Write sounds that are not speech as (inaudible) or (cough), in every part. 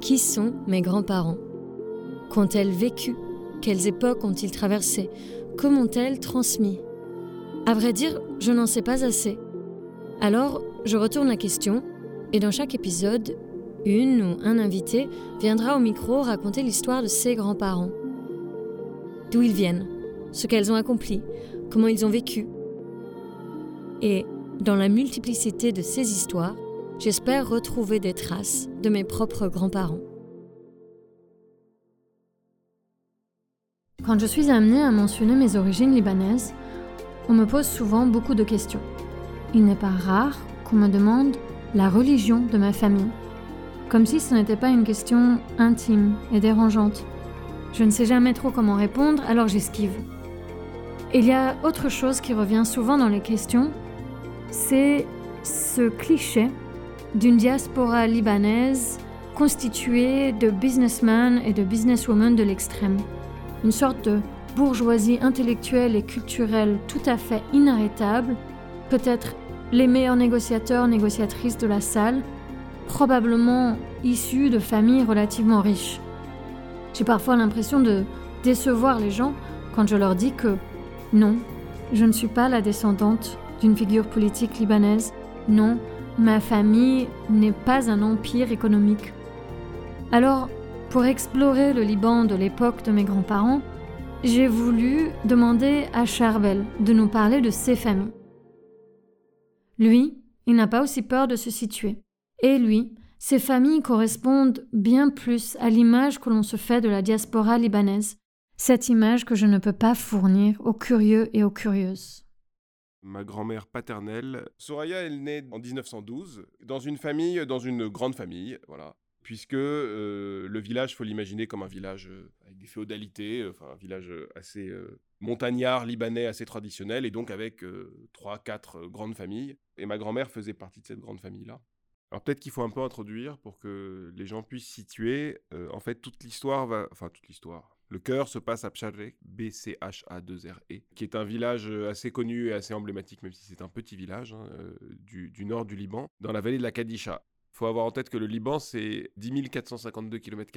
Qui sont mes grands-parents? Qu'ont-elles vécu? Quelles époques ont-ils traversées? Comment ont-elles transmis? À vrai dire, je n'en sais pas assez. Alors, je retourne la question, et dans chaque épisode, une ou un invité viendra au micro raconter l'histoire de ses grands-parents. D'où ils viennent, ce qu'elles ont accompli, comment ils ont vécu? Et dans la multiplicité de ces histoires, j'espère retrouver des traces de mes propres grands-parents. Quand je suis amenée à mentionner mes origines libanaises, on me pose souvent beaucoup de questions. Il n'est pas rare qu'on me demande la religion de ma famille, comme si ce n'était pas une question intime et dérangeante. Je ne sais jamais trop comment répondre, alors j'esquive. Il y a autre chose qui revient souvent dans les questions, c'est ce cliché d'une diaspora libanaise constituée de businessmen et de businesswomen de l'extrême une sorte de bourgeoisie intellectuelle et culturelle tout à fait inarrêtable, peut-être les meilleurs négociateurs, négociatrices de la salle, probablement issus de familles relativement riches. J'ai parfois l'impression de décevoir les gens quand je leur dis que non, je ne suis pas la descendante d'une figure politique libanaise, non, ma famille n'est pas un empire économique. Alors, pour explorer le Liban de l'époque de mes grands-parents, j'ai voulu demander à Charbel de nous parler de ses familles. Lui, il n'a pas aussi peur de se situer. Et lui, ses familles correspondent bien plus à l'image que l'on se fait de la diaspora libanaise, cette image que je ne peux pas fournir aux curieux et aux curieuses. Ma grand-mère paternelle, Soraya, elle naît en 1912 dans une famille, dans une grande famille, voilà puisque euh, le village, faut l'imaginer comme un village euh, avec des féodalités, enfin un village euh, assez montagnard, libanais, assez traditionnel, et donc avec trois, quatre grandes familles. Et ma grand-mère faisait partie de cette grande famille-là. Alors peut-être qu'il faut un peu introduire pour que les gens puissent situer. en fait, toute l'histoire va, enfin toute l'histoire. Le cœur se passe à Bcharek, B-C-H-A-2-R-E, qui est un village assez connu et assez emblématique, même si c'est un petit village hein, du, du, nord du Liban, dans la vallée de la Kadisha faut avoir en tête que le Liban, c'est 10 452 km,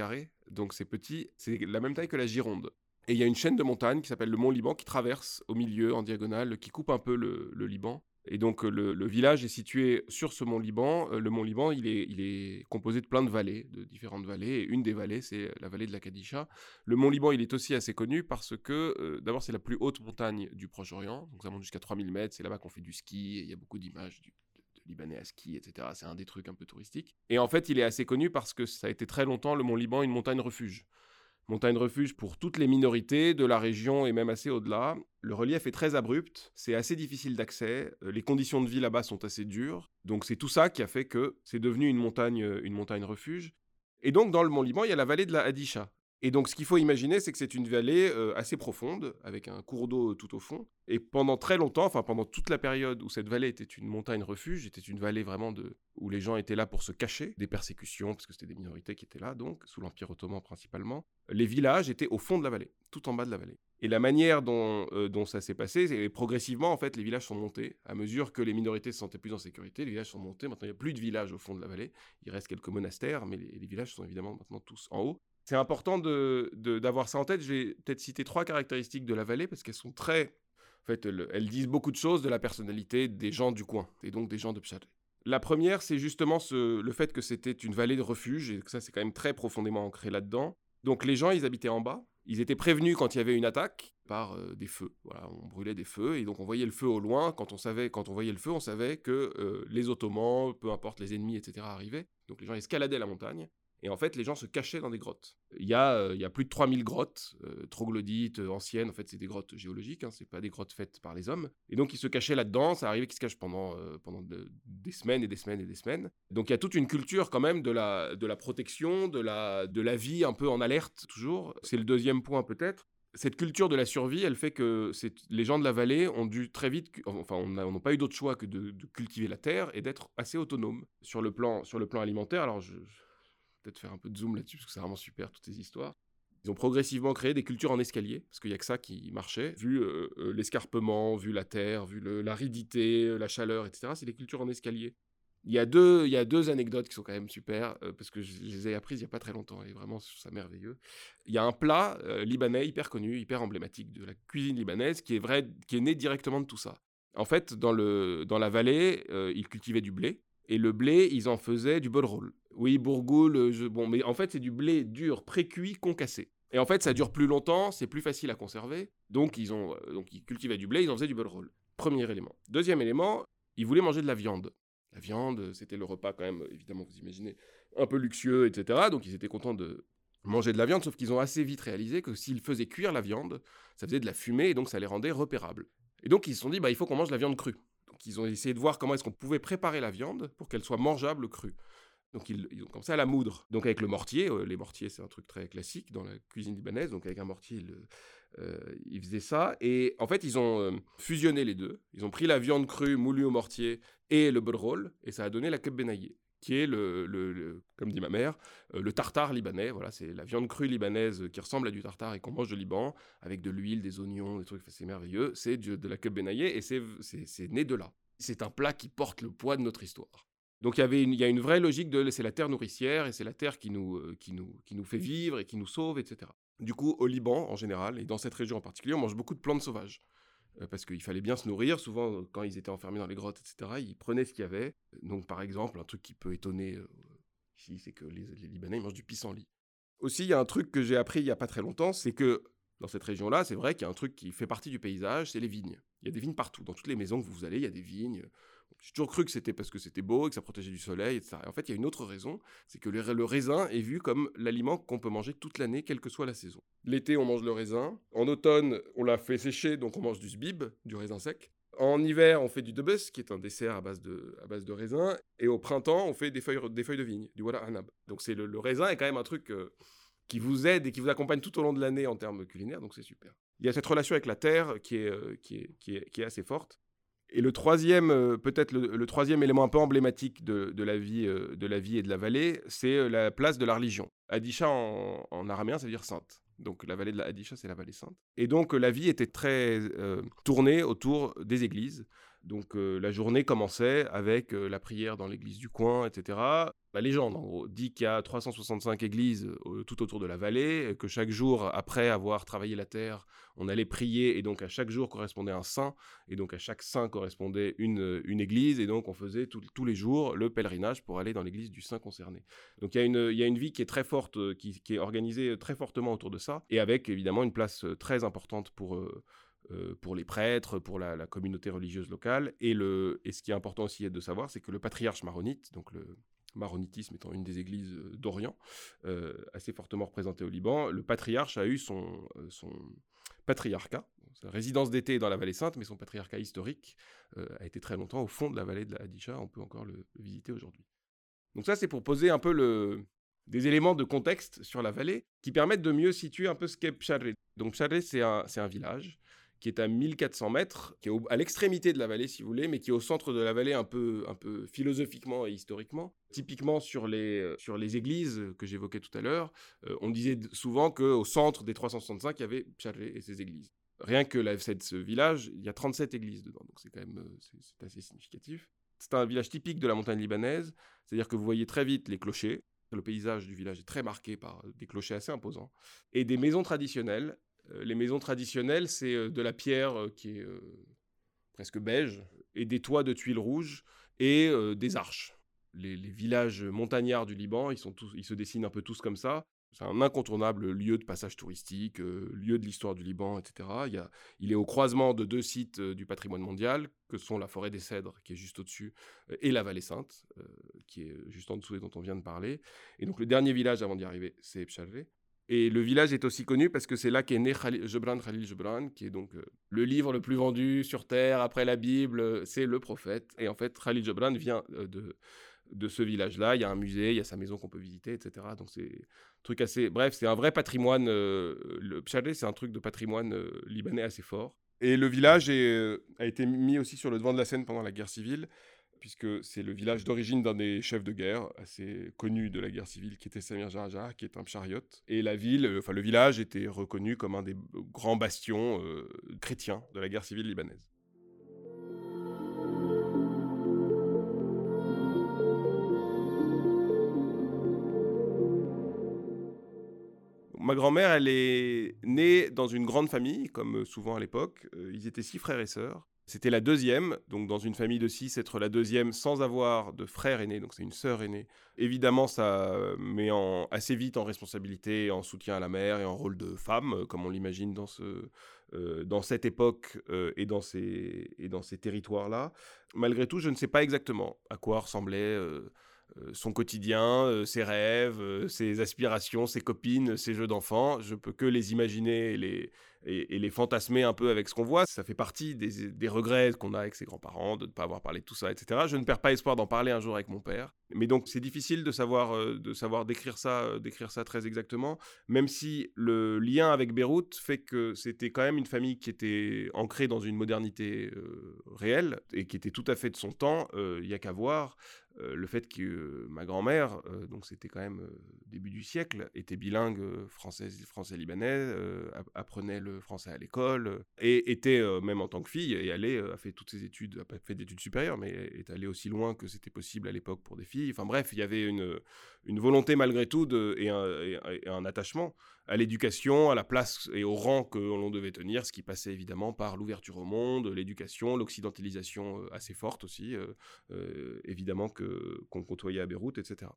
donc c'est petit, c'est la même taille que la Gironde. Et il y a une chaîne de montagnes qui s'appelle le Mont Liban qui traverse au milieu, en diagonale, qui coupe un peu le, Liban. Et donc le, village est situé sur ce mont Liban. Le mont Liban, il est, composé de plein de vallées, de différentes vallées. Et une des vallées, c'est la vallée de la Kadisha. Le mont Liban, il est aussi assez connu parce que, d'abord, c'est la plus haute montagne du Proche-Orient. Donc ça monte jusqu'à 3000 mètres. C'est là-bas qu'on fait du ski. Et il y a beaucoup d'images du libanais à ski, etc. C'est un des trucs un peu touristiques. Et en fait, il est assez connu parce que ça a été très longtemps le Mont Liban une montagne refuge. Montagne refuge pour toutes les minorités de la région et même assez au-delà. Le relief est très abrupt, c'est assez difficile d'accès, euh, les conditions de vie là-bas sont assez dures. Donc c'est tout ça qui a fait que c'est devenu une montagne, euh, une montagne refuge. Et donc dans le Mont Liban, il y a la vallée de la Hadisha, et donc, ce qu'il faut imaginer, c'est que c'est une vallée euh, assez profonde, avec un cours d'eau tout au fond. Et pendant très longtemps, enfin pendant toute la période où cette vallée était une montagne refuge, était une vallée vraiment de où les gens étaient là pour se cacher des persécutions, parce que c'était des minorités qui étaient là, donc sous l'Empire ottoman principalement. Les villages étaient au fond de la vallée, tout en bas de la vallée. Et la manière dont, euh, ça s'est passé, c'est progressivement, en fait, les villages sont montés. À mesure que les minorités se sentaient plus en sécurité, les villages sont montés. Maintenant, il n'y a plus de villages au fond de la vallée. Il reste quelques monastères, mais les villages sont évidemment maintenant tous en haut. C'est important d'avoir ça en tête. Je vais peut-être citer trois caractéristiques de la vallée parce qu'elles sont très. En fait, elles, disent beaucoup de choses de la personnalité des gens du coin et donc des gens de Pchadé. La première, c'est justement le fait que c'était une vallée de refuge et que ça, c'est quand même très profondément ancré là-dedans. Donc les gens, ils habitaient en bas. Ils étaient prévenus quand il y avait une attaque par euh, des feux. Voilà, on brûlait des feux et donc on voyait le feu au loin. Quand on savait, quand on voyait le feu, on savait que euh, les Ottomans, peu importe les ennemis, etc., arrivaient. Donc les gens escaladaient la montagne et en fait, les gens se cachaient dans des grottes. Il y a, euh, plus de 3000 grottes, euh, troglodytes, euh, anciennes. En fait, c'est des grottes géologiques, hein, c'est pas des grottes faites par les hommes. Et donc, ils se cachaient là-dedans. Ça arrivait qu'ils se cachent pendant, des semaines et des semaines et des semaines. Donc, il y a toute une culture quand même de la, protection, de la, vie un peu en alerte, toujours. C'est le deuxième point, peut-être cette culture de la survie, elle fait que les gens de la vallée ont dû très vite, enfin, on n'a pas eu d'autre choix que de, cultiver la terre et d'être assez autonomes sur le plan, sur le plan alimentaire. Alors, je, peut-être faire un peu de zoom là-dessus, parce que c'est vraiment super, toutes ces histoires. Ils ont progressivement créé des cultures en escalier, parce qu'il n'y a que ça qui marchait. Vu euh, euh, l'escarpement, vu la terre, vu l'aridité, la chaleur, etc., c'est des cultures en escalier. Il y, a deux, il y a deux anecdotes qui sont quand même super, euh, parce que je, les ai apprises il n'y a pas très longtemps, et vraiment, je trouve ça merveilleux. Il y a un plat euh, libanais hyper connu, hyper emblématique de la cuisine libanaise, qui est, vrai, qui est né directement de tout ça. En fait, dans, le, dans la vallée, euh, ils cultivaient du blé, et le blé, ils en faisaient du roll. Oui, bourgoule, je, bon, mais en fait, c'est du blé dur, pré-cuit, concassé. Et en fait, ça dure plus longtemps, c'est plus facile à conserver. Donc, ils, ont, donc, ils cultivaient du blé, ils en faisaient du roll. Premier élément. Deuxième élément, ils voulaient manger de la viande. La viande, c'était le repas quand même, évidemment, vous imaginez, un peu luxueux, etc. Donc ils étaient contents de manger de la viande, sauf qu'ils ont assez vite réalisé que s'ils faisaient cuire la viande, ça faisait de la fumée et donc ça les rendait repérables. Et donc ils se sont dit, bah, il faut qu'on mange la viande crue. Donc ils ont essayé de voir comment est-ce qu'on pouvait préparer la viande pour qu'elle soit mangeable crue. Donc ils, ont commencé à la moudre. Donc avec le mortier, euh, les mortiers c'est un truc très classique dans la cuisine libanaise, donc avec un mortier, euh, ils faisaient ça. Et en fait ils ont euh, fusionné les deux. Ils ont pris la viande crue moulue au mortier et le roll, et ça a donné la keb qui est le, comme dit ma mère, le tartare libanais. Voilà, c'est la viande crue libanaise qui ressemble à du tartare et qu'on mange de Liban, avec de l'huile, des oignons, des trucs, c'est merveilleux. C'est de la keb et c'est né de là. C'est un plat qui porte le poids de notre histoire. Donc il y, avait il y a une vraie logique de c'est la terre nourricière et c'est la terre qui nous, euh, qui, nous, qui nous fait vivre et qui nous sauve, etc. Du coup, au Liban en général, et dans cette région en particulier, on mange beaucoup de plantes sauvages. Euh, parce qu'il fallait bien se nourrir. Souvent, euh, quand ils étaient enfermés dans les grottes, etc., ils prenaient ce qu'il y avait. Donc par exemple, un truc qui peut étonner ici, c'est que les, les, Libanais mangent du pissenlit. Aussi, il y a un truc que j'ai appris il n'y a pas très longtemps, c'est que dans cette région-là, c'est vrai qu'il y a un truc qui fait partie du paysage, c'est les vignes. Il y a des vignes partout. Dans toutes les maisons que vous allez, il y a des vignes. J'ai toujours cru que c'était parce que c'était beau et que ça protégeait du soleil, etc. Et en fait, il y a une autre raison, c'est que le, raisin est vu comme l'aliment qu'on peut manger toute l'année, quelle que soit la saison. L'été, on mange le raisin. En automne, on l'a fait sécher, donc on mange du zbib, du raisin sec. En hiver, on fait du debus, qui est un dessert à base de, à base de raisin. Et au printemps, on fait des feuilles, des feuilles de vigne, du wala anab. Donc c'est le, raisin est quand même un truc euh, qui vous aide et qui vous accompagne tout au long de l'année en termes culinaires, donc c'est super. Il y a cette relation avec la terre qui est, euh, qui est, qui est assez forte. Et le troisième, euh, peut-être le, troisième élément un peu emblématique de, la vie, euh, de la vie et de la vallée, c'est euh, la place de la religion. Adisha en, araméen, ça veut dire sainte. Donc la vallée de la Adisha, c'est la vallée sainte. Et donc la vie était très tournée autour des églises. Donc la journée commençait avec la prière dans l'église du coin, etc. La légende, en gros, dit qu'il y a 365 églises tout autour de la vallée, que chaque jour, après avoir travaillé la terre, on allait prier, et donc à chaque jour correspondait un saint, et donc à chaque saint correspondait une, une église, et donc on faisait tous les jours le pèlerinage pour aller dans l'église du saint concerné. Donc il y, a une, y a une vie qui est très forte, qui, est organisée très fortement autour de ça, et avec évidemment une place très importante pour... Euh, pour les prêtres, pour la, communauté religieuse locale. Et, le, et ce qui est important aussi de savoir, c'est que le patriarche maronite, donc le maronitisme étant une des églises euh, d'Orient, euh, assez fortement représentée au Liban, le patriarche a eu son, son patriarcat, sa résidence d'été dans la vallée sainte, mais son patriarcat historique a été très longtemps au fond de la vallée de la Hadisha, on peut encore le, visiter aujourd'hui. Donc ça, c'est pour poser un peu le, des éléments de contexte sur la vallée qui permettent de mieux situer un peu ce qu'est Psharé. Donc Psharé, c'est un, un, village qui est à 1400 mètres, qui est à l'extrémité de la vallée, si vous voulez, mais qui est au centre de la vallée un peu, un peu philosophiquement et historiquement. Typiquement sur les, euh, sur les églises que j'évoquais tout à l'heure, euh, on disait souvent qu'au centre des 365, il y avait Pcharé et ses églises. Rien que la, cette, ce village, il y a 37 églises dedans, donc c'est quand même euh, c'est assez significatif. C'est un village typique de la montagne libanaise, c'est-à-dire que vous voyez très vite les clochers, le paysage du village est très marqué par des clochers assez imposants, et des maisons traditionnelles les maisons traditionnelles, c'est euh, de la pierre euh, qui est presque beige, et des toits de tuiles rouges, et des arches. Les, villages montagnards du Liban, ils, sont tous, ils se dessinent un peu tous comme ça. C'est un incontournable lieu de passage touristique, lieu de l'histoire du Liban, etc. Il, il, est au croisement de deux sites du patrimoine mondial, que sont la forêt des Cèdres, qui est juste au-dessus, et la vallée sainte, qui est juste en dessous et dont on vient de parler. Et donc le dernier village avant d'y arriver, c'est Pchalvé. Et le village est aussi connu parce que c'est là qu'est né Khalil, Gebran, qui est donc euh, le livre le plus vendu sur Terre après la Bible, euh, c'est le prophète. Et en fait, Khalil Gebran vient euh, de, de ce village-là. Il y a un musée, il y a sa maison qu'on peut visiter, etc. Donc c'est un truc assez... Bref, c'est un vrai patrimoine. le Pchadé, c'est un truc de patrimoine libanais assez fort. Et le village a été mis aussi sur le devant de la scène pendant la guerre civile puisque c'est le village d'origine d'un des chefs de guerre assez connus de la guerre civile, qui était Samir Jarjah, qui est un chariote. Et la ville, euh, enfin le village était reconnu comme un des grands bastions euh, chrétiens de la guerre civile libanaise. ma grand-mère, elle est née dans une grande famille, comme souvent à l'époque. Euh, ils étaient six frères et sœurs. C'était la deuxième, donc dans une famille de six, être la deuxième sans avoir de frère aîné, donc c'est une sœur aînée. Évidemment, ça met en, assez vite en responsabilité, en soutien à la mère et en rôle de femme, euh, comme on l'imagine dans, euh, cette époque euh, et dans ces, territoires-là. Malgré tout, je ne sais pas exactement à quoi ressemblait son quotidien, ses rêves, ses aspirations, ses copines, ses jeux d'enfants. Je peux que les imaginer et les, et, les fantasmer un peu avec ce qu'on voit. Ça fait partie des, regrets qu'on a avec ses grands-parents, de ne pas avoir parlé de tout ça, etc. Je ne perds pas espoir d'en parler un jour avec mon père. Mais donc c'est difficile de savoir, euh, de savoir décrire ça, euh, décrire ça très exactement, même si le lien avec Beyrouth fait que c'était quand même une famille qui était ancrée dans une modernité euh, réelle et qui était tout à fait de son temps. Il n'y a qu'à voir. Le fait que ma grand-mère, donc c'était quand même début du siècle, était bilingue français, français libanais, apprenait le français à l'école et était même en tant que fille et allait a fait toutes ses études, a pas fait d'études supérieures, mais est allée aussi loin que c'était possible à l'époque pour des filles. Enfin bref, il y avait une, volonté malgré tout et, un, attachement à l'éducation, à la place et au rang que l'on devait tenir, ce qui passait évidemment par l'ouverture au monde, l'éducation, l'occidentalisation assez forte aussi, évidemment que qu'on côtoyait à Beyrouth, etc.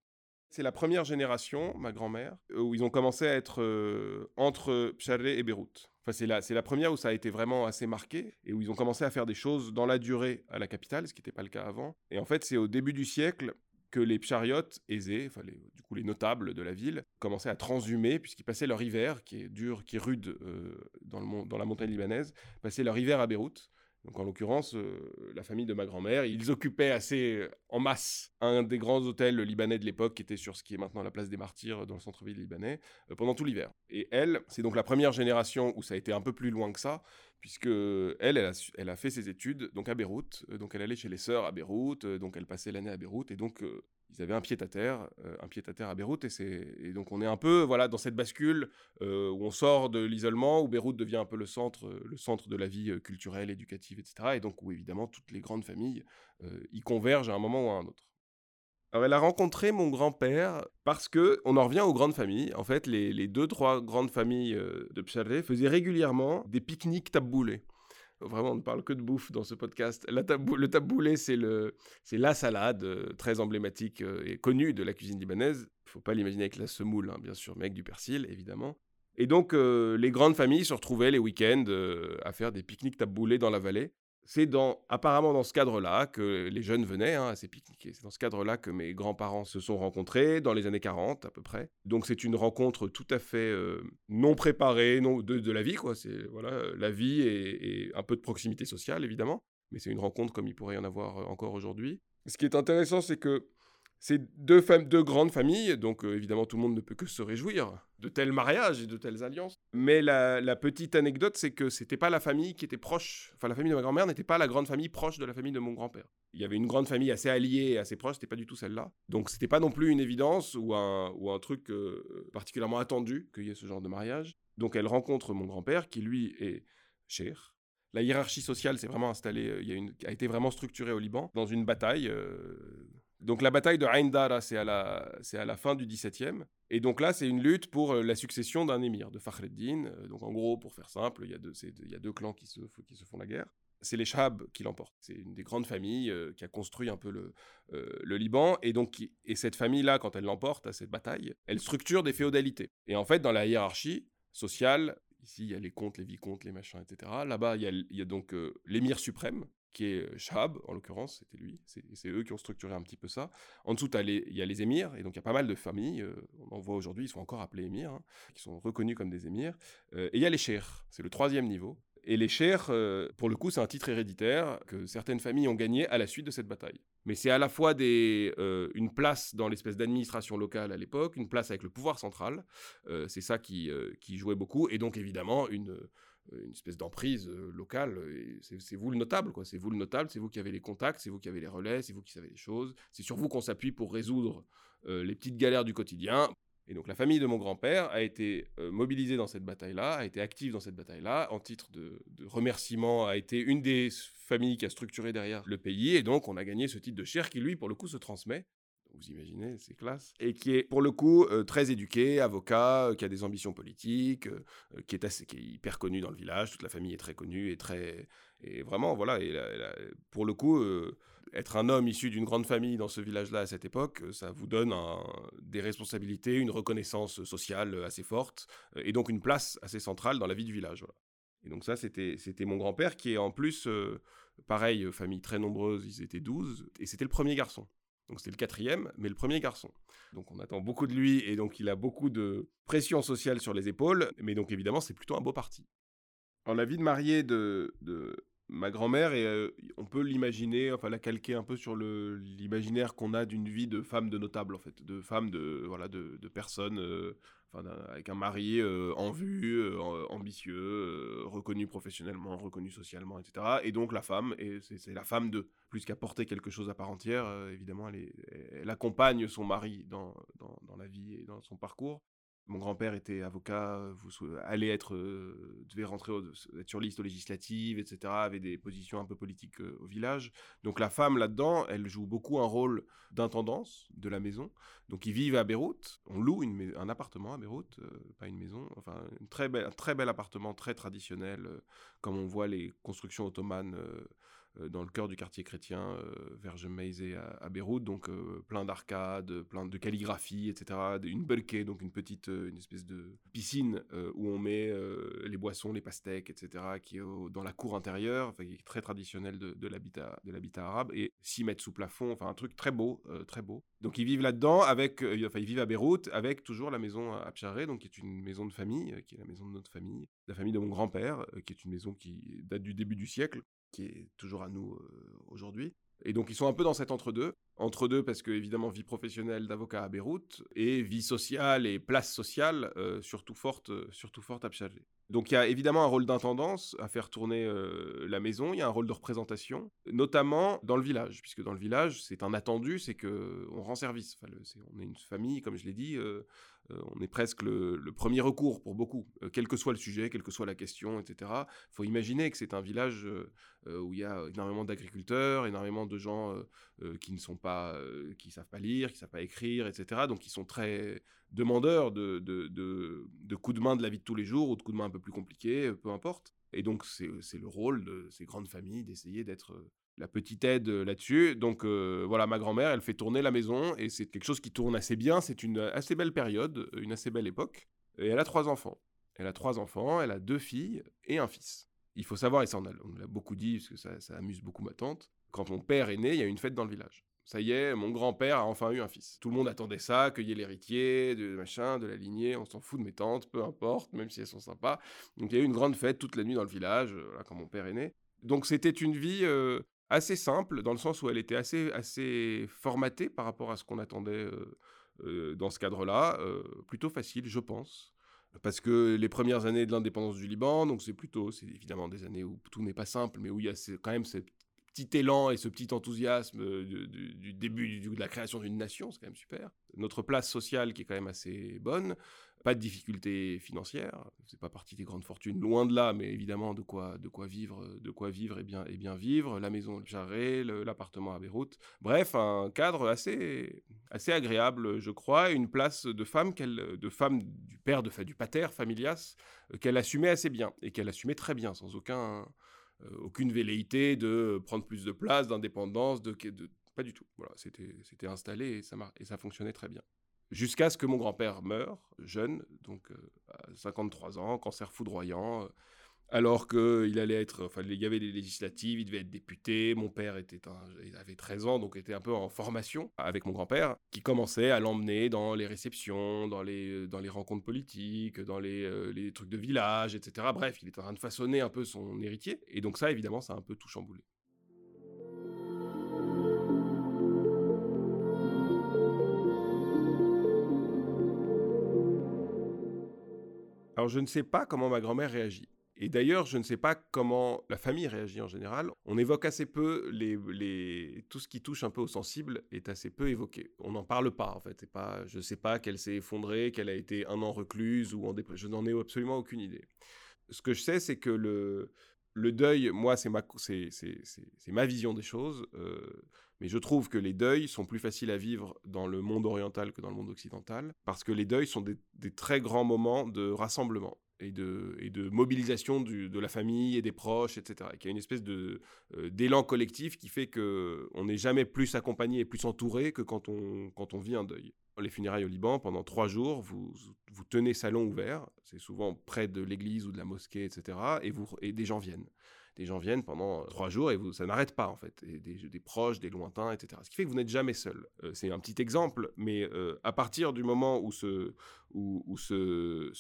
C'est la première génération, ma grand-mère, où ils ont commencé à être entre Psharré et Beyrouth. C'est la, première où ça a été vraiment assez marqué et où ils ont commencé à faire des choses dans la durée à la capitale, ce qui n'était pas le cas avant. Et en fait, c'est au début du siècle que les chariotes aisés, enfin du coup les notables de la ville, commençaient à transhumer, puisqu'ils passaient leur hiver, qui est dur, qui est rude euh, dans, dans la montagne libanaise, passaient leur hiver à Beyrouth. Donc en l'occurrence, euh, la famille de ma grand-mère, ils occupaient assez en masse un des grands hôtels libanais de l'époque, qui était sur ce qui est maintenant la place des Martyrs dans le centre-ville libanais, euh, pendant tout l'hiver. Et elle, c'est donc la première génération où ça a été un peu plus loin que ça, puisque elle, elle a, fait ses études donc à Beyrouth, euh, donc elle allait chez les sœurs à Beyrouth, euh, donc elle passait l'année à Beyrouth, et donc euh, ils avaient un pied à terre, un pied à terre à Beyrouth, et, et donc on est un peu voilà dans cette bascule où on sort de l'isolement, où Beyrouth devient un peu le centre, le centre de la vie culturelle, éducative, etc. Et donc où évidemment toutes les grandes familles y convergent à un moment ou à un autre. Alors, elle a rencontré mon grand-père parce que on en revient aux grandes familles. En fait, les, deux, trois grandes familles euh, de Pcharré faisaient régulièrement des pique-niques taboulés. Vraiment, on ne parle que de bouffe dans ce podcast. Le taboulé, c'est la salade euh, très emblématique euh, et connue de la cuisine libanaise. Il faut pas l'imaginer avec la semoule, hein, bien sûr, mais avec du persil, évidemment. Et donc, les grandes familles se retrouvaient les week-ends à faire des pique-niques taboulés dans la vallée c'est dans, apparemment dans ce cadre-là que les jeunes venaient hein, à ces pique-niques. C'est dans ce cadre-là que mes grands-parents se sont rencontrés, dans les années 40 à peu près. Donc c'est une rencontre tout à fait euh, non préparée de, la vie, quoi. C'est voilà, la vie et, un peu de proximité sociale, évidemment. Mais c'est une rencontre comme il pourrait y en avoir euh, encore aujourd'hui. Ce qui est intéressant, c'est que c'est deux, grandes familles, donc euh, évidemment tout le monde ne peut que se réjouir de tels mariages et de telles alliances. Mais la, petite anecdote, c'est que c'était pas la famille qui était proche, enfin la famille de ma grand-mère n'était pas la grande famille proche de la famille de mon grand-père. Il y avait une grande famille assez alliée et assez proche, c'était pas du tout celle-là. Donc c'était pas non plus une évidence ou un, ou un truc euh, particulièrement attendu qu'il y ait ce genre de mariage. Donc elle rencontre mon grand-père qui lui est cher. La hiérarchie sociale s'est vraiment installée, euh, il y a, une, a été vraiment structurée au Liban dans une bataille donc la bataille de Ain Dara, c'est à, la, à la fin du XVIIe. Et donc là, c'est une lutte pour euh, la succession d'un émir, de Fakhreddin. Euh, donc en gros, pour faire simple, il y a deux, il y a deux clans qui se, qui se font la guerre. C'est les Shahab qui l'emportent. C'est une des grandes familles euh, qui a construit un peu le, le Liban. Et donc, et cette famille-là, quand elle l'emporte à cette bataille, elle structure des féodalités. Et en fait, dans la hiérarchie sociale, ici, il y a les comtes, les vicomtes, les machins, etc. Là-bas, il y a donc l'émir suprême, qui est euh, Shahab, en l'occurrence, c'était lui. C'est eux qui ont structuré un petit peu ça. En dessous, il y a les émirs, et donc il y a pas mal de familles, euh, on en voit aujourd'hui, ils sont encore appelés émirs, hein, qui sont reconnus comme des émirs. Euh, et il y a les chers, c'est le troisième niveau. Et les chers, pour le coup, c'est un titre héréditaire que certaines familles ont gagné à la suite de cette bataille. Mais c'est à la fois des, une place dans l'espèce d'administration locale à l'époque, une place avec le pouvoir central. c'est ça qui, qui jouait beaucoup. Et donc, évidemment, une une espèce d'emprise euh, locale. C'est vous le notable, quoi. C'est vous le notable, c'est vous qui avez les contacts, c'est vous qui avez les relais, c'est vous qui savez les choses. C'est sur vous qu'on s'appuie pour résoudre euh, les petites galères du quotidien. Et donc la famille de mon grand-père a été mobilisée dans cette bataille-là, a été active dans cette bataille-là, en titre de, remerciement, a été une des familles qui a structuré derrière le pays, et donc on a gagné ce titre de cher qui, lui, pour le coup, se transmet. Vous imaginez, c'est classe, et qui est pour le coup très éduqué, avocat, qui a des ambitions politiques, qui, est assez, qui est hyper connu dans le village, toute la famille est très connue et très... Et vraiment, voilà, et pour le coup, être un homme issu d'une grande famille dans ce village-là à cette époque, ça vous donne des responsabilités, une reconnaissance sociale assez forte, et donc une place assez centrale dans la vie du village. Et donc ça, c'était mon grand-père qui est en plus, pareil, famille très nombreuse, ils étaient 12, et c'était le premier garçon. Donc c'était le quatrième, mais le premier garçon. Donc on attend beaucoup de lui et donc il a beaucoup de pression sociale sur les épaules, mais donc évidemment c'est plutôt un beau parti. En la vie de mariée de, de ma grand-mère, on peut l'imaginer, enfin la calquer un peu sur l'imaginaire qu'on a d'une vie de femme de notable en fait, de femme de voilà de, euh, avec un mari en vue, ambitieux, reconnu professionnellement, reconnu socialement, etc. Et donc la femme, c'est la femme de, plus qu'à porter quelque chose à part entière, évidemment, elle, accompagne son mari dans, la vie et dans son parcours. Mon grand-père était avocat, vous allait être, devait rentrer être sur liste législative, etc. Avait des positions un peu politiques au village. Donc la femme là-dedans, elle joue beaucoup un rôle d'intendance de la maison. Donc ils vivent à Beyrouth. On loue un appartement à Beyrouth, pas une maison. Enfin, un très bel appartement, très traditionnel, comme on voit les constructions ottomanes dans le cœur du quartier chrétien euh, vers Jemmeizé à, Beyrouth, donc euh, plein d'arcades, plein de calligraphie, etc. Une belke, donc une petite, une espèce de piscine où on met les boissons, les pastèques, etc., qui est dans la cour intérieure, qui est très traditionnel de, de l'habitat arabe, et 6 mètres sous plafond, enfin un truc très beau, très beau. Donc ils vivent là-dedans, avec, enfin ils vivent à Beyrouth, avec toujours la maison à Pcharé, donc qui est une maison de famille, qui est la maison de notre famille, la famille de mon grand-père, qui est une maison qui date du début du siècle, qui est toujours à nous euh, aujourd'hui. Et donc ils sont un peu dans cet entre-deux. Entre-deux parce que évidemment vie professionnelle d'avocat à Beyrouth et vie sociale et place sociale euh, surtout forte, euh, surtout forte à Pchalé. Donc il y a évidemment un rôle d'intendance à faire tourner la maison, il y a un rôle de représentation, notamment dans le village, puisque dans le village c'est un attendu, c'est que on rend service. On est une famille, comme je l'ai dit, on est presque le, premier recours pour beaucoup, euh, quel que soit le sujet, quelle que soit la question, etc. Il faut imaginer que c'est un village euh, où il y a énormément d'agriculteurs, énormément de gens qui ne sont pas, qui savent pas lire, qui savent pas écrire, etc. Donc ils sont très demandeurs de, de, coups de main de la vie de tous les jours ou de coups de main un peu plus compliqués, peu importe. Et donc c'est le rôle de ces grandes familles d'essayer d'être la petite aide là-dessus. Donc voilà, ma grand-mère, elle fait tourner la maison et c'est quelque chose qui tourne assez bien. C'est une assez belle période, une assez belle époque. Et elle a trois enfants. Elle a trois enfants, elle a deux filles et un fils. Il faut savoir, et ça on, l'a beaucoup dit, parce que ça, ça, amuse beaucoup ma tante, quand mon père est né, il y a une fête dans le village. Ça y est, mon grand-père a enfin eu un fils. Tout le monde attendait ça, qu'il y ait l'héritier, de machin, de la lignée, on s'en fout de mes tantes, peu importe, même si elles sont sympas. Donc il y a eu une grande fête toute la nuit dans le village, là, quand mon père est né. Donc c'était une vie assez simple, dans le sens où elle était assez, assez formatée par rapport à ce qu'on attendait dans ce cadre-là. plutôt facile, je pense. Parce que les premières années de l'indépendance du Liban, donc c'est plutôt, c'est évidemment des années où tout n'est pas simple, mais où il y a quand même ce petit élan et ce petit enthousiasme du, début de la création d'une nation, c'est quand même super. Notre place sociale qui est quand même assez bonne, pas de difficultés financières, c'est pas partie des grandes fortunes, loin de là, mais évidemment de quoi, de quoi vivre, de quoi vivre et bien, et bien vivre, la maison de l'appartement à Beyrouth, bref, un cadre assez, assez agréable, je crois, une place de femme, de femme du père, du pater familias, euh, qu'elle assumait assez bien, et qu'elle assumait très bien, sans aucun, euh, aucune velléité de prendre plus de place, d'indépendance, de, pas du tout. Voilà, c'était installé et ça, et ça fonctionnait très bien jusqu'à ce que mon grand-père meure, jeune, donc euh, à 53 ans, cancer foudroyant, euh, alors qu'il allait être, enfin, il y avait des législatives, il devait être député, mon père était il avait 13 ans, donc était un peu en formation avec mon grand-père, qui commençait à l'emmener dans les réceptions, dans les, dans les rencontres politiques, dans les, euh, les trucs de village, etc. Bref, il était en train de façonner un peu son héritier, et donc ça, évidemment, ça a un peu tout chamboulé. Alors je ne sais pas comment ma grand-mère réagit. Et d'ailleurs, je ne sais pas comment la famille réagit en général. On évoque assez peu tout ce qui touche un peu au sensible est assez peu évoqué. On n'en parle pas en fait. Je ne sais pas qu'elle s'est effondrée, qu'elle a été un an recluse ou en dépression. Je n'en ai absolument aucune idée. Ce que je sais, c'est que le, Le deuil, moi, c'est ma, c'est, ma vision des choses. mais je trouve que les deuils sont plus faciles à vivre dans le monde oriental que dans le monde occidental, parce que les deuils sont des très grands moments de rassemblement et de, mobilisation de la famille et des proches, etc. Et qu'il y a une espèce euh, d'élan collectif qui fait qu'on n'est jamais plus accompagné et plus entouré que quand on, quand on vit un deuil. Les funérailles au Liban, pendant trois jours, vous, vous tenez salon ouvert, c'est souvent près de l'église ou de la mosquée, etc. Et, vous, et des gens viennent des gens viennent pendant euh, trois jours et vous, ça n'arrête pas en fait, des, proches, des lointains, etc. Ce qui fait que vous n'êtes jamais seul. Euh, c'est un petit exemple, mais euh, à partir du moment où ce,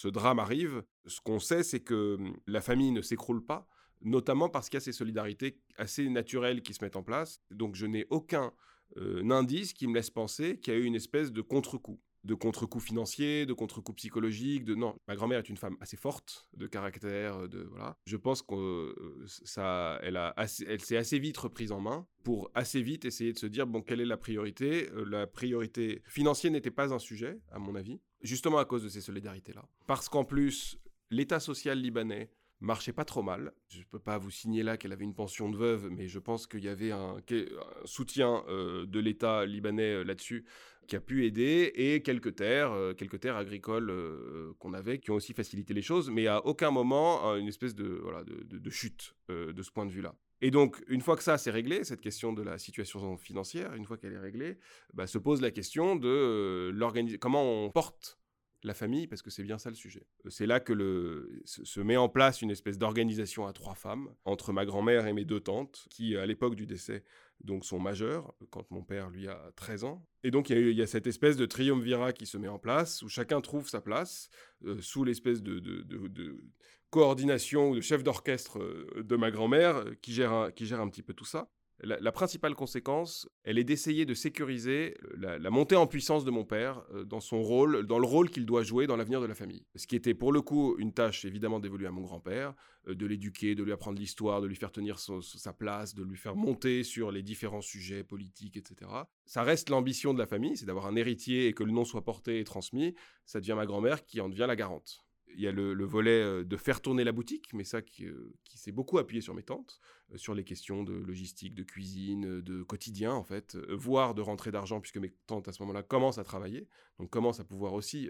drame arrive, ce qu'on sait, c'est que hum, la famille ne s'écroule pas, notamment parce qu'il y a ces solidarités assez naturelles qui se mettent en place. Donc je n'ai aucun indice qui me laisse penser qu'il y a eu une espèce de contre-coup de contre-coup financiers, de contre-coup psychologiques. De... Non, ma grand-mère est une femme assez forte de caractère. Euh, de voilà. Je pense que euh, ça, elle, a elle s'est assez vite reprise en main pour assez vite essayer de se dire bon, quelle est la priorité? Euh, La priorité financière n'était pas un sujet, à mon avis, justement à cause de ces solidarités-là. Parce qu'en plus, l'État social libanais marchait pas trop mal. Je ne peux pas vous signer là qu'elle avait une pension de veuve, mais je pense qu'il y avait un, soutien de l'État libanais là-dessus qui a pu aider, et quelques terres, euh, quelques terres agricoles euh, qu'on avait, qui ont aussi facilité les choses, mais à aucun moment une espèce de, voilà, de, chute euh, de ce point de vue-là. Et donc, une fois que ça c'est réglé, cette question de la situation financière, une fois qu'elle est réglée, bah, se pose la question de comment on porte la famille, parce que c'est bien ça le sujet. C'est là que le, se met en place une espèce d'organisation à trois femmes, entre ma grand-mère et mes deux tantes, qui, à l'époque du décès, donc sont majeurs, quand mon père, lui, a 13 ans. Et donc, il y, a cette espèce de triumvirat qui se met en place, où chacun trouve sa place, euh, sous l'espèce de, coordination ou de chef d'orchestre euh, de ma grand-mère, euh, qui, gère qui gère un petit peu tout ça. La, principale conséquence, elle est d'essayer de sécuriser la, montée en puissance de mon père euh, dans son rôle, dans le rôle qu'il doit jouer dans l'avenir de la famille. Ce qui était pour le coup une tâche évidemment dévolue à mon grand-père, euh, de l'éduquer, de lui apprendre l'histoire, de lui faire tenir sa place, de lui faire monter sur les différents sujets politiques, etc. Ça reste l'ambition de la famille, c'est d'avoir un héritier et que le nom soit porté et transmis. Ça devient ma grand-mère qui en devient la garante il y a le, volet euh, de faire tourner la boutique, mais ça qui, euh, s'est beaucoup appuyé sur mes tantes, euh, sur les questions de logistique, de cuisine, de quotidien en fait, voire de rentrée d'argent, puisque mes tantes à ce moment-là commencent à travailler, donc commencent à pouvoir aussi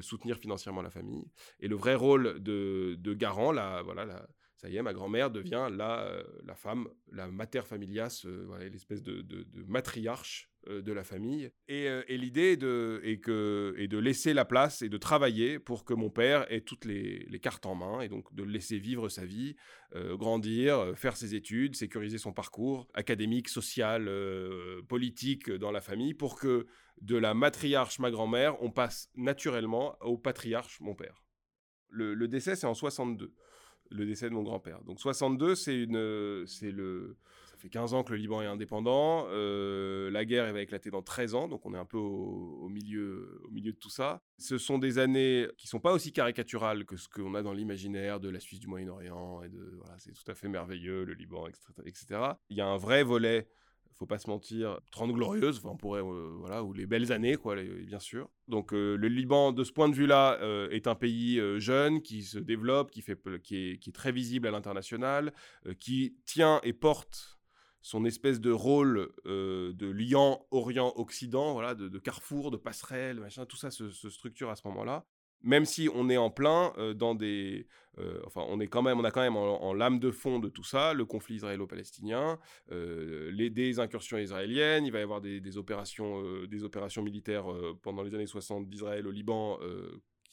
soutenir financièrement la famille. Et le vrai rôle de, garant, la, voilà, ça y est, ma grand-mère devient la, la femme, la mater familias, l'espèce de, de, matriarche de la famille. Et, l'idée est de, que, de laisser la place et de travailler pour que mon père ait toutes les, cartes en main, et donc de le laisser vivre sa vie, grandir, faire ses études, sécuriser son parcours académique, social, politique dans la famille, pour que de la matriarche, ma grand-mère, on passe naturellement au patriarche, mon père. Le, le décès, c'est en 62 le décès de mon grand-père. Donc 62, c'est une, c'est le, fait 15 ans que le Liban est indépendant. Euh, la guerre va éclater dans 13 ans, donc on est un peu au, milieu, au milieu de tout ça. Ce sont des années qui sont pas aussi caricaturales que ce qu'on a dans l'imaginaire de la Suisse du Moyen-Orient et de, voilà, c'est tout à fait merveilleux, le Liban, etc. Il y a un vrai volet faut pas se mentir, 30 glorieuses, on pourrait, euh, voilà, ou les belles années, quoi, bien sûr. Donc euh, le Liban, de ce point de vue-là, est un pays jeune, qui se développe, qui, fait, qui, est, qui est très visible à l'international, qui tient et porte son espèce de rôle de liant Orient-Occident, voilà, de, carrefour, de passerelle, machin, tout ça se structure à ce moment-là. Même si on est en plein dans des, enfin, on est quand même, on a quand même en, lame de fond de tout ça le conflit israélo-palestinien, les incursions israéliennes, il va y avoir des, opérations, des opérations militaires pendant les années 60 d'Israël au Liban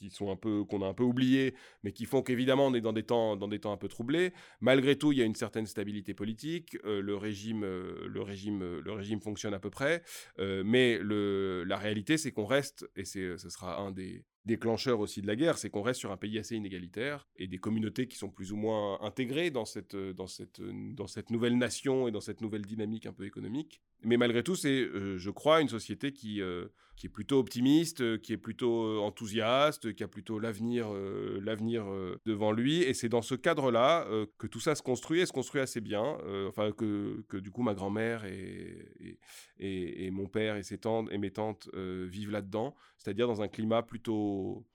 qui sont un peu qu'on a un peu oublié, mais qui font qu'évidemment on est dans des temps dans des temps un peu troublés. Malgré tout, il y a une certaine stabilité politique. le régime le régime le régime fonctionne à peu près, mais le, la réalité c'est qu'on reste et c'est ce sera un des déclencheur aussi de la guerre, c'est qu'on reste sur un pays assez inégalitaire et des communautés qui sont plus ou moins intégrées dans cette, euh, dans cette, euh, dans cette nouvelle nation et dans cette nouvelle dynamique un peu économique. Mais malgré tout, c'est, euh, je crois, une société qui, qui est plutôt optimiste, qui est plutôt enthousiaste, qui a plutôt l'avenir, l'avenir devant lui. Et c'est dans ce cadre-là que tout ça se construit et se construit assez bien. enfin, que, que, du coup, ma grand-mère et, et, et, mon père et ses tantes et mes tantes vivent là-dedans, c'est-à-dire dans un climat plutôt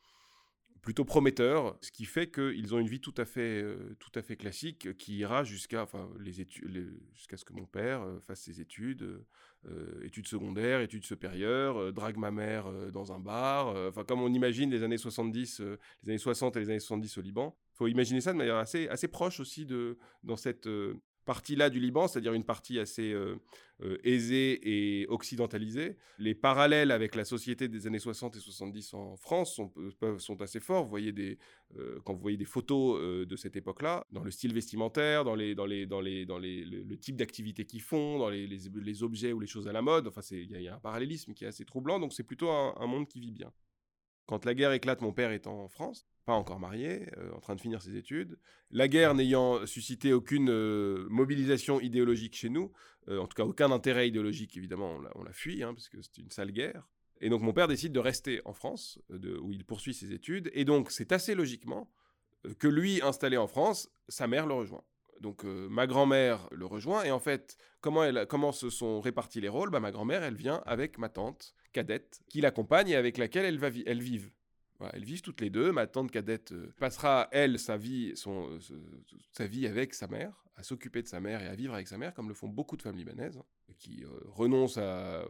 plutôt prometteur, ce qui fait qu'ils ont une vie tout à fait, tout à fait classique qui ira jusqu'à enfin, les ce que mon père fasse ses études, études secondaires, études supérieures, drague ma mère dans un bar, enfin comme on imagine les années 70, les années 60 et les années 70 au Liban. Il faut imaginer ça de manière assez, assez proche aussi de, dans cette partie-là du Liban, c'est-à-dire une partie assez euh, euh, aisée et occidentalisée. Les parallèles avec la société des années 60 et 70 en France sont, euh, sont assez forts. Vous voyez des, quand vous voyez des photos de cette époque-là, dans le style vestimentaire, dans, les, dans, les, dans, les, dans les, le, type d'activité qu'ils font, dans les, les, objets ou les choses à la mode, enfin, il y, a un parallélisme qui est assez troublant, donc c'est plutôt un monde qui vit bien. Quand la guerre éclate, mon père est en France, pas encore marié, euh, en train de finir ses études. La guerre n'ayant suscité aucune euh, mobilisation idéologique chez nous, euh, en tout cas aucun intérêt idéologique, évidemment, on l'a fui, hein, parce que c'est une sale guerre. Et donc mon père décide de rester en France, où il poursuit ses études. Et donc c'est assez logiquement que lui, installé en France, sa mère le rejoint. Donc ma grand-mère le rejoint. Et en fait, comment, elle, comment se sont répartis les rôles? Bah, Ma grand-mère, elle vient avec ma tante cadette qui l'accompagne et avec laquelle elle va elles vivent. elles vivent toutes les deux. Ma tante cadette euh, passera, elle, sa vie, son, euh, sa vie avec sa mère, à s'occuper de sa mère et à vivre avec sa mère, comme le font beaucoup de femmes libanaises, hein, qui euh, renoncent à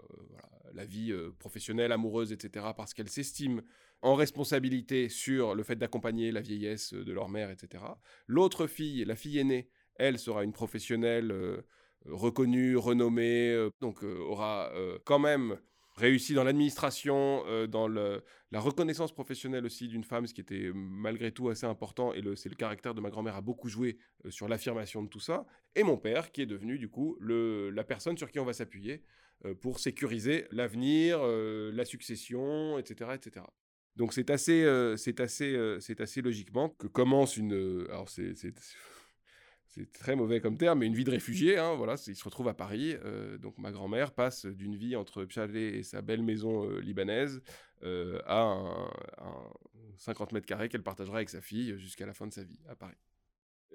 la vie professionnelle, amoureuse, etc., parce qu'elles s'estiment en responsabilité sur le fait d'accompagner la vieillesse de leur mère, etc. L'autre fille, la fille aînée, elle sera une professionnelle reconnue, renommée, donc aura quand même réussi dans l'administration, euh, dans la reconnaissance professionnelle aussi d'une femme, ce qui était malgré tout assez important, et c'est le caractère de ma grand-mère a beaucoup joué euh, sur l'affirmation de tout ça, et mon père qui est devenu du coup la personne sur qui on va s'appuyer euh, pour sécuriser l'avenir, la succession, etc. etc. Donc c'est assez, assez, c'est assez logiquement que commence une... alors c'est c'est très mauvais comme terme, mais une vie de réfugié. Hein, voilà, il se retrouve à Paris. Euh, donc ma grand-mère passe d'une vie entre Pchalé et sa belle maison euh, libanaise euh, à un, 50 mètres carrés qu'elle partagera avec sa fille jusqu'à la fin de sa vie à Paris.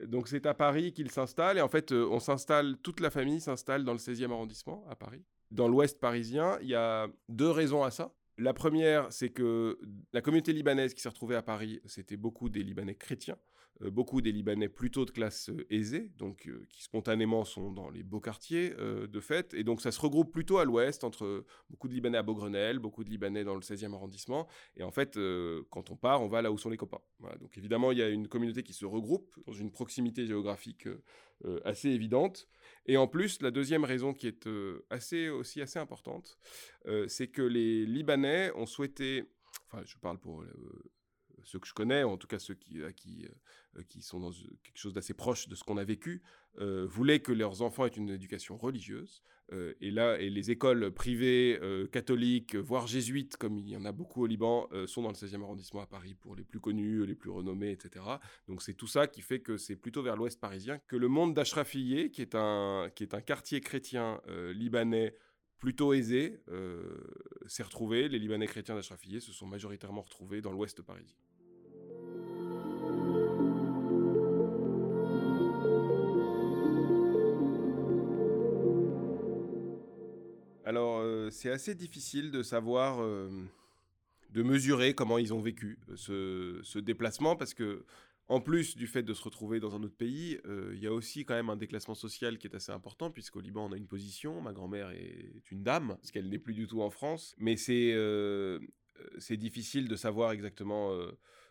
Donc c'est à Paris qu'il s'installe et en fait on s'installe, toute la famille s'installe dans le 16e arrondissement à Paris. Dans l'ouest parisien, il y a deux raisons à ça. La première, c'est que la communauté libanaise qui s'est retrouvée à Paris, c'était beaucoup des Libanais chrétiens. Euh, beaucoup des Libanais plutôt de classe euh, aisée, donc euh, qui spontanément sont dans les beaux quartiers de fait, et donc ça se regroupe plutôt à l'ouest, entre beaucoup de Libanais à Beaugrenelle, beaucoup de Libanais dans le 16e arrondissement, et en fait, quand on part, on va là où sont les copains. donc évidemment, il y a une communauté qui se regroupe dans une proximité géographique assez évidente, et en plus, la deuxième raison qui est assez, aussi assez importante, c'est que les Libanais ont souhaité, enfin je parle pour ceux que je connais, en tout cas ceux qui, euh, qui sont dans quelque chose d'assez proche de ce qu'on a vécu, euh, voulaient que leurs enfants aient une éducation religieuse. Euh, et là, et les écoles privées, catholiques, voire jésuites, comme il y en a beaucoup au Liban, sont dans le 16e arrondissement à Paris pour les plus connus, les plus renommés, etc. Donc c'est tout ça qui fait que c'est plutôt vers l'ouest parisien que le monde d'Ashrafiyé, qui, est un, qui est un quartier chrétien libanais, plutôt aisé, s'est retrouvé. Les Libanais chrétiens d'Ashrafiyé se sont majoritairement retrouvés dans l'ouest parisien. C'est assez difficile de savoir, euh, de mesurer comment ils ont vécu euh, ce, déplacement, parce que, en plus du fait de se retrouver dans un autre pays, il y a aussi quand même un déclassement social qui est assez important, puisqu'au Liban, on a une position. Ma grand-mère est une dame, parce qu'elle n'est plus du tout en France. Mais c'est difficile de savoir exactement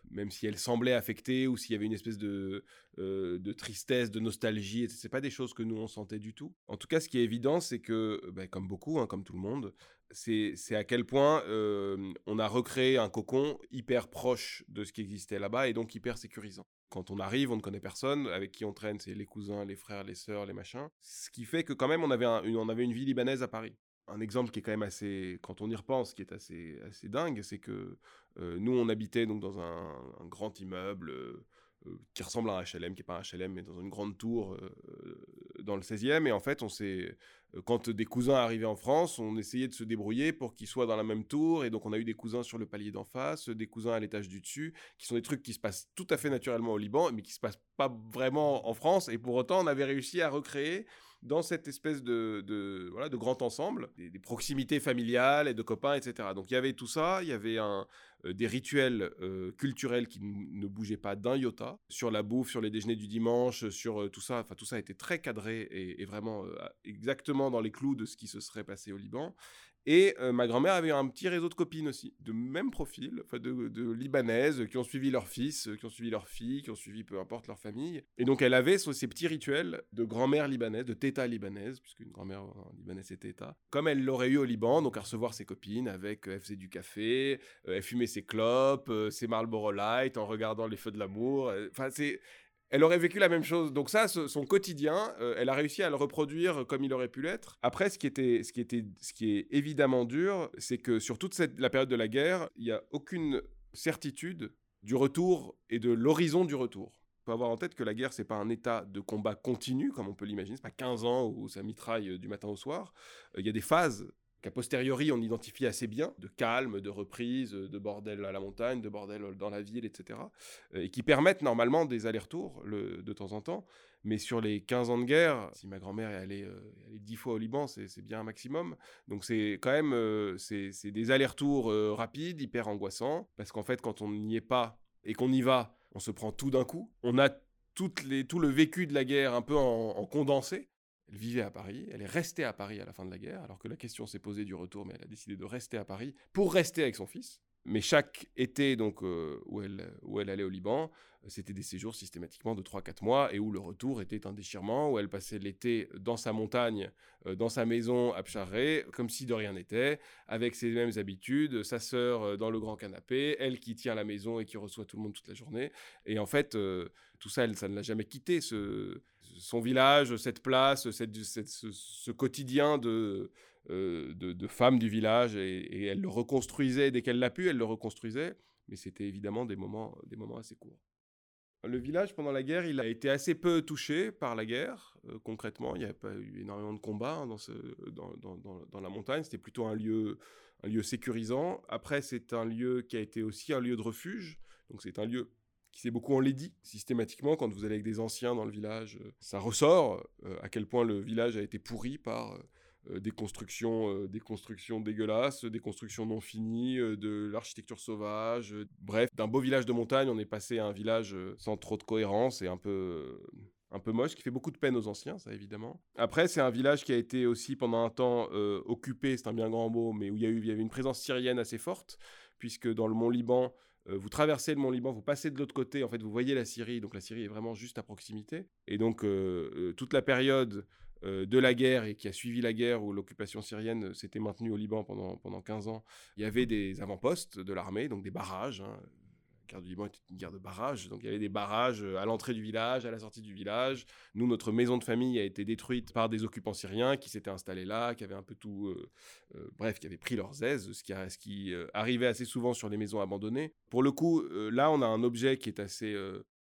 même si elle semblait affectée ou s'il y avait une espèce de, euh, de tristesse, de nostalgie. Ce pas des choses que nous on sentait du tout. En tout cas, ce qui est évident, c'est que, bah, comme beaucoup, hein, comme tout le monde, c'est à quel point euh, on a recréé un cocon hyper proche de ce qui existait là-bas et donc hyper sécurisant. Quand on arrive, on ne connaît personne, avec qui on traîne, c'est les cousins, les frères, les sœurs, les machins. Ce qui fait que quand même, on avait, on avait une vie libanaise à Paris un exemple qui est quand même assez, quand on y repense, qui est assez, assez dingue, c'est que euh, nous, on habitait donc dans un, grand immeuble euh, euh, qui ressemble à un HLM, qui n'est pas un HLM, mais dans une grande tour dans le 16e. Et en fait, on s'est, quand des cousins arrivaient en France, on essayait de se débrouiller pour qu'ils soient dans la même tour. Et donc, on a eu des cousins sur le palier d'en face, des cousins à l'étage du dessus, qui sont des trucs qui se passent tout à fait naturellement au Liban, mais qui se passent pas vraiment en France. Et pour autant, on avait réussi à recréer dans cette espèce de, voilà, de grand ensemble, des, proximités familiales et de copains, etc. Donc il y avait tout ça, il y avait euh, des rituels euh, culturels qui ne bougeaient pas d'un iota, sur la bouffe, sur les déjeuners du dimanche, sur tout ça, enfin tout ça était très cadré et vraiment exactement dans les clous de ce qui se serait passé au Liban. Et euh, ma grand-mère avait un petit réseau de copines aussi, de même profil, de, libanaises qui ont suivi leur fils, qui ont suivi leur fille, qui ont suivi peu importe leur famille. Et donc elle avait ces petits rituels de grand-mère libanaise, de téta libanaise, puisque une grand-mère libanaise c'est téta, comme elle l'aurait eu au Liban, donc à recevoir ses copines avec, euh, elle faisait du café, euh, elle fumait ses clopes, ses Marlboro Light en regardant les feux de l'amour. Enfin, c'est elle aurait vécu la même chose. Donc ça, son quotidien, euh, elle a réussi à le reproduire comme il aurait pu l'être. Après, ce qui, était, ce, qui était, ce qui est évidemment dur, c'est que sur toute la période de la guerre, il n'y a aucune certitude du retour et de l'horizon du retour. Il faut avoir en tête que la guerre, c'est pas un état de combat continu, comme on peut l'imaginer. C'est pas 15 ans où ça mitraille du matin au soir. Euh, il y a des phases qu'a posteriori on identifie assez bien, de calme, de reprise, de bordel à la montagne, de bordel dans la ville, etc., euh, et qui permettent normalement des allers-retours de temps en temps. Mais sur les 15 ans de guerre, si ma grand-mère est allée, euh, dix 10 fois au Liban, c'est bien un maximum. Donc c'est quand même euh, c'est des allers-retours rapides, hyper angoissants, parce qu'en fait quand on n'y est pas et qu'on y va, on se prend tout d'un coup. On a tout le vécu de la guerre un peu en condensé. Elle vivait à Paris, elle est restée à Paris à la fin de la guerre, alors que la question s'est posée du retour, mais elle a décidé de rester à Paris pour rester avec son fils. Mais chaque été donc euh, où, elle, où elle allait au Liban, c'était des séjours systématiquement de 3-4 mois et où le retour était un déchirement, où elle passait l'été dans sa montagne, euh, dans sa maison à Pcharré, comme si de rien n'était, avec ses mêmes habitudes, sa sœur euh, dans le grand canapé, elle qui tient la maison et qui reçoit tout le monde toute la journée. Et en fait, tout ça, elle, ça ne l'a jamais quitté, son village, cette place, ce, quotidien de, euh, de, femmes du village, et, elle le reconstruisait dès qu'elle l'a pu, elle le reconstruisait, mais c'était évidemment des moments, des moments assez courts. Le village, pendant la guerre, il a été assez peu touché par la guerre, euh, concrètement. Il n'y avait pas eu énormément de combats hein, dans, ce, dans, dans, dans, la montagne. C'était plutôt un lieu, un lieu sécurisant. Après, c'est un lieu qui a été aussi un lieu de refuge. Donc, c'est un lieu qui s'est beaucoup enlaidi systématiquement quand vous allez avec des anciens dans le village. Euh, ça ressort à quel point le village a été pourri par des constructions, des constructions dégueulasses, des constructions non finies, de l'architecture sauvage. bref, d'un beau village de montagne, on est passé à un village sans trop de cohérence et un peu un peu moche, qui fait beaucoup de peine aux anciens, ça évidemment. Après, c'est un village qui a été aussi pendant un temps occupé, c'est un bien grand mot, mais où il y, a eu, avait une présence syrienne assez forte, puisque dans le mont Liban, euh, vous traversez le mont Liban, vous passez de l'autre côté, en fait, vous voyez la Syrie, donc la Syrie est vraiment juste à proximité. Et donc, euh, euh, toute la période de la guerre et qui a suivi la guerre où l'occupation syrienne s'était maintenue au Liban pendant, pendant 15 ans, il y avait des avant-postes de l'armée, donc des barrages, hein, guerre du Liban était une guerre de barrages. Donc il y avait des barrages euh, à l'entrée du village, à la sortie du village. Nous, notre maison de famille a été détruite par des occupants syriens qui s'étaient installés là, qui avaient un peu tout. Euh, euh, bref, qui avaient pris leurs aises, ce qui arrivait assez souvent sur les maisons abandonnées. Pour le coup, là, on a un objet qui est assez.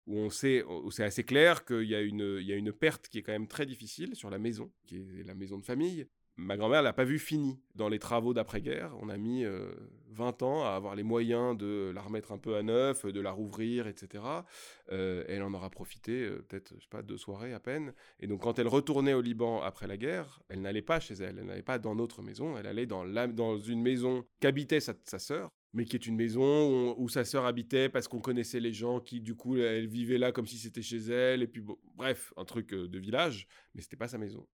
Où on sait, c'est assez clair qu'il y, a une, y a une perte qui est quand même très difficile sur la maison, qui est la maison de famille ma grand-mère l'a pas vu fini dans les travaux d'après-guerre. On a mis 20 euh, ans à avoir les moyens de la remettre un peu à neuf, de la rouvrir, etc. Euh, elle en aura profité euh, peut-être, je sais pas, deux soirées à peine. Et donc quand elle retournait au Liban après la guerre, elle n'allait pas chez elle, elle n'allait pas dans notre maison, elle allait dans, dans une maison qu'habitait sa, sœur mais qui est une maison où, sa sœur habitait parce qu'on connaissait les gens qui, du coup, elle vivait là comme si c'était chez elle, et puis bref, un truc de village, mais c'était pas sa maison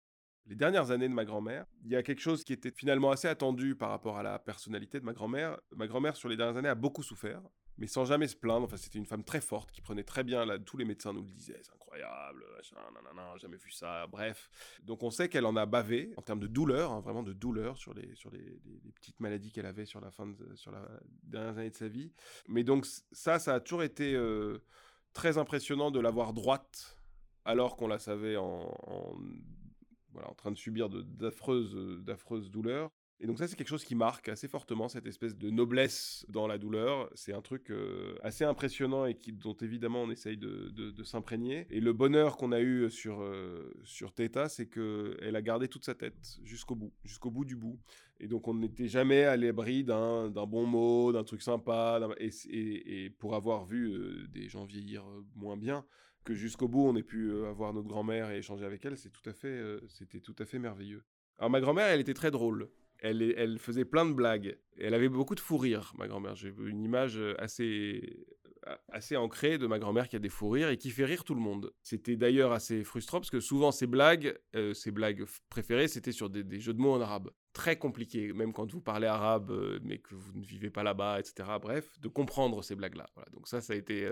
les dernières années de ma grand-mère, il y a quelque chose qui était finalement assez attendu par rapport à la personnalité de ma grand-mère. Ma grand-mère, sur les dernières années, a beaucoup souffert, mais sans jamais se plaindre. Enfin, c'était une femme très forte qui prenait très bien. Là, tous les médecins nous le disaient, c'est incroyable, nanana, jamais vu ça. Bref, donc on sait qu'elle en a bavé en termes de douleur, hein, vraiment de douleur sur les sur les, petites maladies qu'elle avait sur la fin de, sur la dernière année de sa vie. Mais donc ça, ça a toujours été euh, très impressionnant de la voir droite alors qu'on la savait en, en en train de subir d'affreuses, d'affreuses douleurs. Et donc ça, c'est quelque chose qui marque assez fortement cette espèce de noblesse dans la douleur. C'est un truc euh, assez impressionnant et dont évidemment on essaye de, s'imprégner. Et le bonheur qu'on a eu sur, euh, sur Theta, c'est qu'elle a gardé toute sa tête jusqu'au bout, jusqu'au bout du bout. Et donc on n'était jamais à l'abri d'un bon mot, d'un truc sympa. Et, et, pour avoir vu euh, des gens vieillir moins bien, que jusqu'au bout on ait pu avoir notre grand-mère et échanger avec elle, c'est tout à fait, c'était tout à fait merveilleux. Alors ma grand-mère, elle était très drôle elle, faisait plein de blagues. Elle avait beaucoup de fou rire, ma grand-mère. J'ai une image euh, assez, euh, ancrée de ma grand-mère qui a des fous rires et qui fait rire tout le monde. C'était d'ailleurs assez frustrant parce que souvent ces blagues, euh, ses blagues préférées, c'était sur des, jeux de mots en arabe. Très compliqué, même quand vous parlez arabe, mais que vous ne vivez pas là-bas, etc. Bref, de comprendre ces blagues-là. Donc ça, ça a été...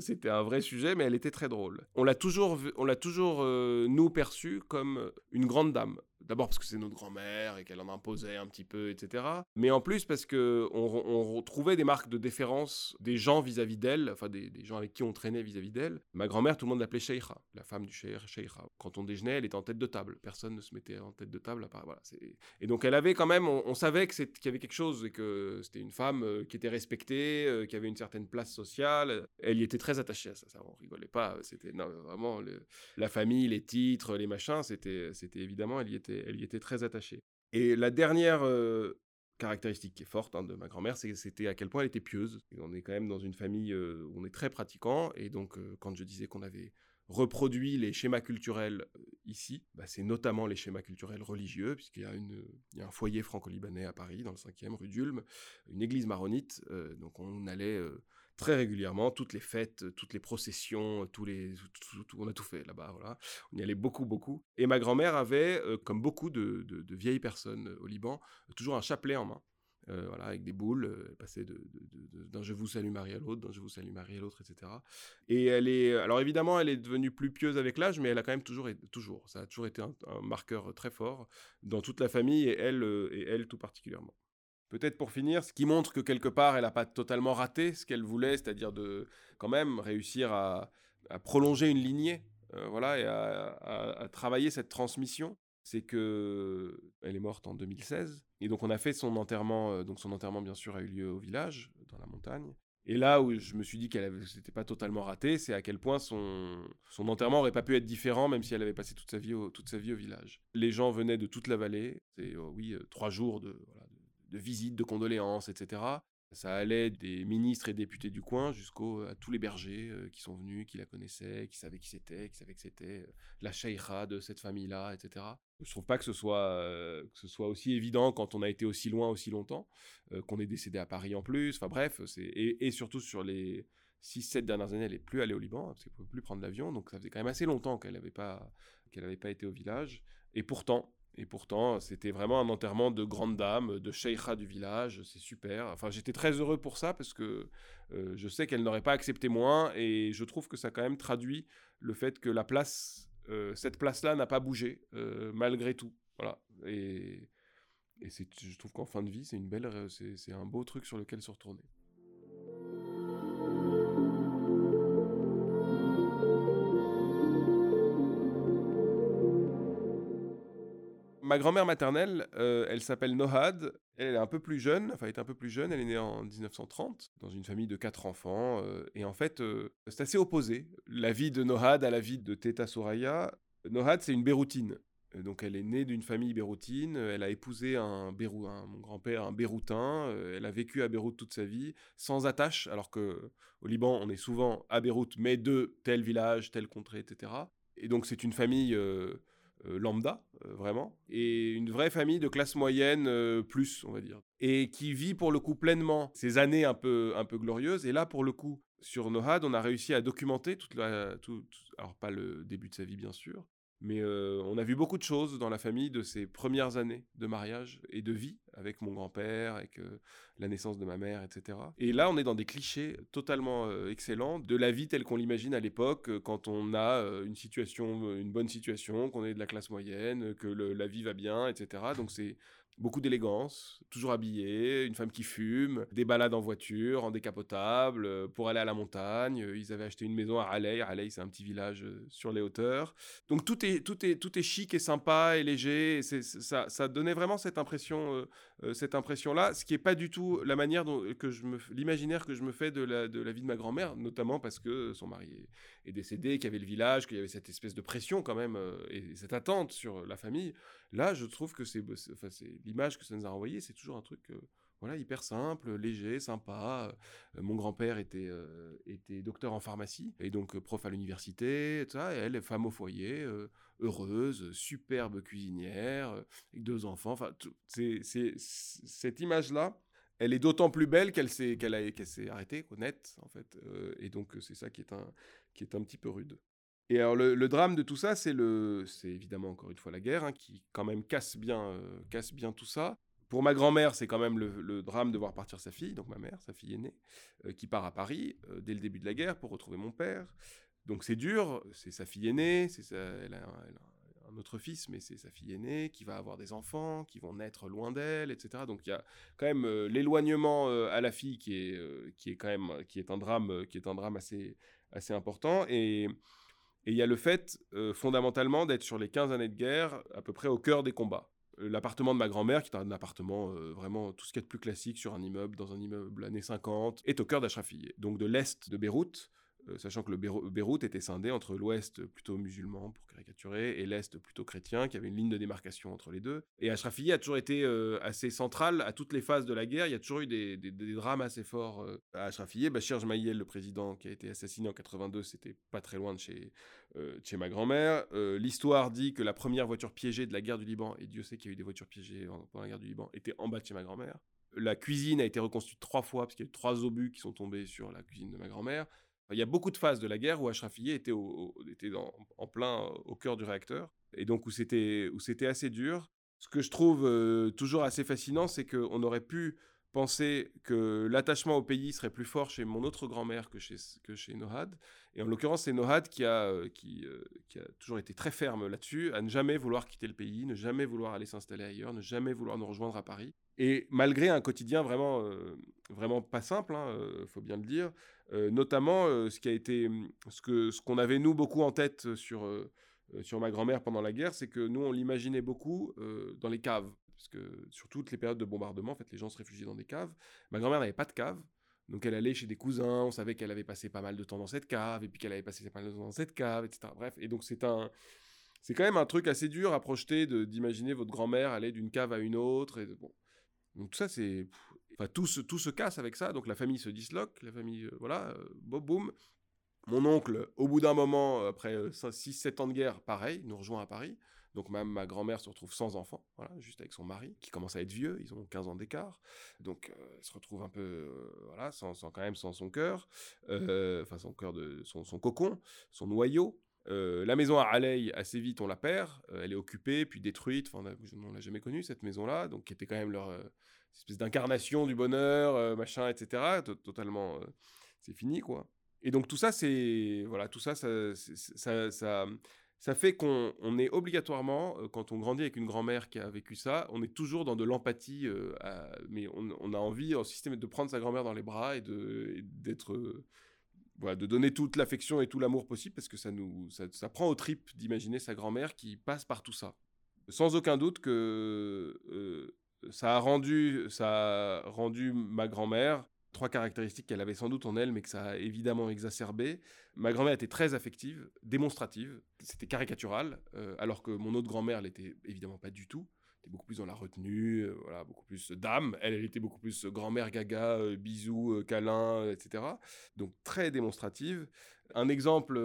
c'était un vrai sujet, mais elle était très drôle. On l'a toujours, on l'a toujours nous perçue comme une grande dame. D'abord parce que c'est notre grand-mère et qu'elle en imposait un petit peu, etc. Mais en plus parce que on, retrouvait des marques de déférence des gens vis-à-vis d'elle, enfin des, gens avec qui on traînait vis-à-y d'elle. Ma grand-mère, tout le monde l'appelait Sheikha, la femme du Sheikha. Quand on déjeunait, elle était en tête de table. Personne ne se mettait en tête de table. À part, voilà, et donc elle avait quand même, on, savait qu'il y avait quelque chose et que c'était une femme euh, qui était respectée, euh, qui avait une certaine place sociale. Elle y était très attachée à ça. ça on rigolait pas. C'était vraiment la famille, les titres, les machins. C'était évidemment, elle y était elle y était très attachée. Et la dernière caractéristique qui est forte hein, de ma grand-mère, c'était à quel point elle était pieuse. on est quand même dans une famille où on est très pratiquant, et donc quand je disais qu'on avait reproduit les schémas culturels ici, bah, c'est notamment les schémas culturels religieux, puisqu'il y, a y a un foyer franco-libanais à Paris, dans le 5e, rue d'Ulm, une église maronite, donc on allait très régulièrement, toutes les fêtes, toutes les processions, les, on a tout fait là-bas. Voilà. On y allait beaucoup, beaucoup. Et ma grand-mère avait, euh, comme beaucoup de, vieilles personnes euh, au Liban, toujours un chapelet en main. Euh, voilà, avec des boules, elle passait d'un je vous salue Marie à l'autre, d'un je vous salue Marie à l'autre, etc. Et elle est, alors évidemment, elle est devenue plus pieuse avec l'âge, mais elle a quand même toujours, toujours, ça a toujours été un, un marqueur très fort dans toute la famille et elle, et elle tout particulièrement. Peut-être pour finir, ce qui montre que quelque part, elle n'a pas totalement raté ce qu'elle voulait, c'est-à-dire de quand même réussir à, prolonger une lignée, euh, voilà, et à, travailler cette transmission. C'est que elle est morte en 2016, et donc on a fait son enterrement. Euh, donc son enterrement, bien sûr, a eu lieu au village, dans la montagne. Et là où je me suis dit qu'elle n'était pas totalement raté, c'est à quel point son, enterrement aurait pas pu être différent, même si elle avait passé toute sa vie au, toute sa vie au village. Les gens venaient de toute la vallée. Oh oui, euh, trois jours de, de visites, de condoléances, etc. Ça allait des ministres et députés du coin jusqu'à tous les bergers euh, qui sont venus, qui la connaissaient, qui savaient qui c'était, qui savaient que c'était euh, la cheikha de cette famille-là, etc. Je trouve pas que ce soit euh, que ce soit aussi évident quand on a été aussi loin aussi longtemps, qu'on est décédé à Paris en plus. Enfin bref, c'est et, surtout sur les 6-7 dernières années, elle n'est plus allée au Liban parce qu'elle pouvait plus prendre l'avion, donc ça faisait quand même assez longtemps qu'elle n'avait pas qu'elle n'avait pas été au village. Et pourtant, et pourtant, c'était vraiment un enterrement de grande dame, de sheikha du village, c'est super. Enfin, j'étais très heureux pour ça parce que euh, je sais qu'elle n'aurait pas accepté moins et je trouve que ça quand même traduit le fait que la place, euh, cette place-là n'a pas bougé euh, malgré tout. Voilà. Et, et je trouve qu'en fin de vie, c'est une belle, c'est un beau truc sur lequel se retourner. Ma grand-mère maternelle, euh, elle s'appelle Nohad. Elle est un peu plus jeune, enfin, elle est un peu plus jeune. Elle est née en 1930 dans une famille de quatre enfants. Euh, et en fait, euh, c'est assez opposé. La vie de Nohad à la vie de Teta Soraya. Nohad, c'est une Béroutine. Donc, elle est née d'une famille béroutine. Elle a épousé un, Bérou, mon grand-père, un Béroutin. Elle a vécu à Beyrouth toute sa vie, sans attache, alors que au Liban, on est souvent à Beyrouth, mais de tel village, telle contrée, etc. Et donc, c'est une famille lambda, euh, vraiment, et une vraie famille de classe moyenne euh, plus, on va dire, et qui vit pour le coup pleinement ces années un peu, un peu glorieuses. Et là, pour le coup, sur Nohad, on a réussi à documenter toute la, tout, alors pas le début de sa vie bien sûr, mais euh, on a vu beaucoup de choses dans la famille de ces premières années de mariage et de vie avec mon grand-père, avec euh, la naissance de ma mère, etc. Et là, on est dans des clichés totalement euh, excellents de la vie telle qu'on l'imagine à l'époque, quand on a une bonne situation, qu'on est de la classe moyenne, que la vie va bien, etc. Donc c'est beaucoup d'élégance, toujours habillée, une femme qui fume, des balades en voiture, en décapotable, euh, pour aller à la montagne. Euh, ils avaient acheté une maison à Raleigh. Raleigh, c'est un petit village euh, sur les hauteurs. Donc tout est, tout est, tout est chic et sympa et léger. Ça, ça donnait vraiment cette impression, cette impression-là, ce qui n'est pas du tout la manière dont que je l'imaginaire que je me fais de la, de la vie de ma grand-mère, notamment parce que son mari est, est décédé, qu'il y avait le village, qu'il y avait cette espèce de pression quand même et cette attente sur la famille. Là, je trouve que c'est, l'image que ça nous a renvoyé, c'est toujours un truc euh, voilà, hyper simple, léger, sympa. Euh, mon grand-père était, euh, était docteur en pharmacie et donc prof à l'université, ça, et elle, femme au foyer, heureuse, superbe cuisinière, avec deux enfants. Enfin, cette image-là, elle est d'autant plus belle qu'elle s'est, qu'elle qu'elle s'est arrêtée, honnête, en fait. et donc, c'est ça qui est, un, qui est un petit peu rude. Et alors le, drame de tout ça, c'est le, c'est évidemment encore une fois la guerre hein, qui quand même casse bien, euh, casse bien tout ça. Pour ma grand-mère, c'est quand même le, drame de voir partir sa fille, donc ma mère, sa fille aînée, euh, qui part à Paris euh, dès le début de la guerre pour retrouver mon père. Donc c'est dur, c'est sa fille aînée, c'est elle, a, un autre fils, mais c'est sa fille aînée qui va avoir des enfants, qui vont naître loin d'elle, etc. Donc il y a quand même l'éloignement à la fille qui est, qui est quand même, qui est un drame, qui est un drame assez, assez important et et il y a le fait, euh, fondamentalement, d'être sur les 15 années de guerre, à peu près au cœur des combats. Euh, l'appartement de ma grand-mère, qui est un appartement euh, vraiment tout ce qu'il y a de plus classique sur un immeuble, dans un immeuble années 50, est au cœur d'Ashrafie, donc de l'est de Beyrouth, sachant que le Beyrouth était scindé entre l'ouest plutôt musulman, pour caricaturer, et l'est plutôt chrétien, qui avait une ligne de démarcation entre les deux. Et Ashrafie a toujours été euh, assez central à toutes les phases de la guerre. Il y a toujours eu des, drames assez forts euh, à Ashrafie. Bachir Jmaïel, le président qui a été assassiné en 82, c'était pas très loin de chez ma grand-mère. L'histoire dit que la première voiture piégée de la guerre du Liban, et Dieu sait qu'il y a eu des voitures piégées pendant la guerre du Liban, était en bas de chez ma grand-mère. La cuisine a été reconstruite trois fois, parce qu'il y a eu trois obus qui sont tombés sur la cuisine de ma grand-mère. Il y a beaucoup de phases de la guerre où Ashrafieh était, était en plein au cœur du réacteur, et donc où c'était, où c'était assez dur. Ce que je trouve euh, toujours assez fascinant, c'est qu'on aurait pu penser que l'attachement au pays serait plus fort chez mon autre grand-mère que chez, que chez Nohad. Et en l'occurrence, c'est Nohad qui a, euh, qui, euh, qui, a toujours été très ferme là-dessus, à ne jamais vouloir quitter le pays, ne jamais vouloir aller s'installer ailleurs, ne jamais vouloir nous rejoindre à Paris. Et malgré un quotidien vraiment, vraiment pas simple, il faut bien le dire, euh, notamment euh, ce qui a été ce que ce qu'on avait nous beaucoup en tête sur euh, sur ma grand-mère pendant la guerre, c'est que nous on l'imaginait beaucoup dans les caves, parce que sur toutes les périodes de bombardement, en fait, les gens se réfugiaient dans des caves. Ma grand-mère n'avait pas de cave, donc elle allait chez des cousins, on savait qu'elle avait passé pas mal de temps dans cette cave, et puis qu'elle avait passé pas mal de temps dans cette cave, etc. Bref, et donc c'est un, c'est quand même un truc assez dur à projeter d'imaginer votre grand-mère aller d'une cave à une autre. Et bon. Donc tout ça, c'est Enfin, tout se, tout se casse avec ça, donc la famille se disloque, la famille, euh, voilà, euh, boum, boum. Mon oncle, au bout d'un moment, après 6-7 euh, ans de guerre, pareil, nous rejoint à Paris. Donc même ma grand-mère se retrouve sans enfant, voilà, juste avec son mari, qui commence à être vieux, ils ont 15 ans d'écart. Donc elle se retrouve un peu, voilà, sans, sans, quand même sans son cœur, enfin son cœur de son, son, cocon, son noyau. la maison à Raleigh, assez vite, on la perd. elle est occupée, puis détruite. Enfin, on ne l'a jamais connue, cette maison-là, donc qui était quand même leur, espèce d'incarnation du bonheur, euh, machin, etc. Totalement, euh, c'est fini, quoi. Et donc tout ça, c'est voilà, tout ça, ça, ça fait qu'on on est obligatoirement, euh, quand on grandit avec une grand-mère qui a vécu ça, on est toujours dans de l'empathie, mais on, a envie, en système, de prendre sa grand-mère dans les bras et de d'être voilà, de donner toute l'affection et tout l'amour possible parce que ça nous ça, prend au trip d'imaginer sa grand-mère qui passe par tout ça. Sans aucun doute que ça a rendu, ça a rendu ma grand-mère trois caractéristiques qu'elle avait sans doute en elle, mais que ça a évidemment exacerbé. Ma grand-mère était très affective, démonstrative, c'était caricatural, euh, alors que mon autre grand-mère l'était évidemment pas du tout. Elle était beaucoup plus dans la retenue, euh, voilà, beaucoup plus dame. Elle, elle était beaucoup plus grand-mère gaga, euh, bisous, câlins, etc. Donc très démonstrative. Un exemple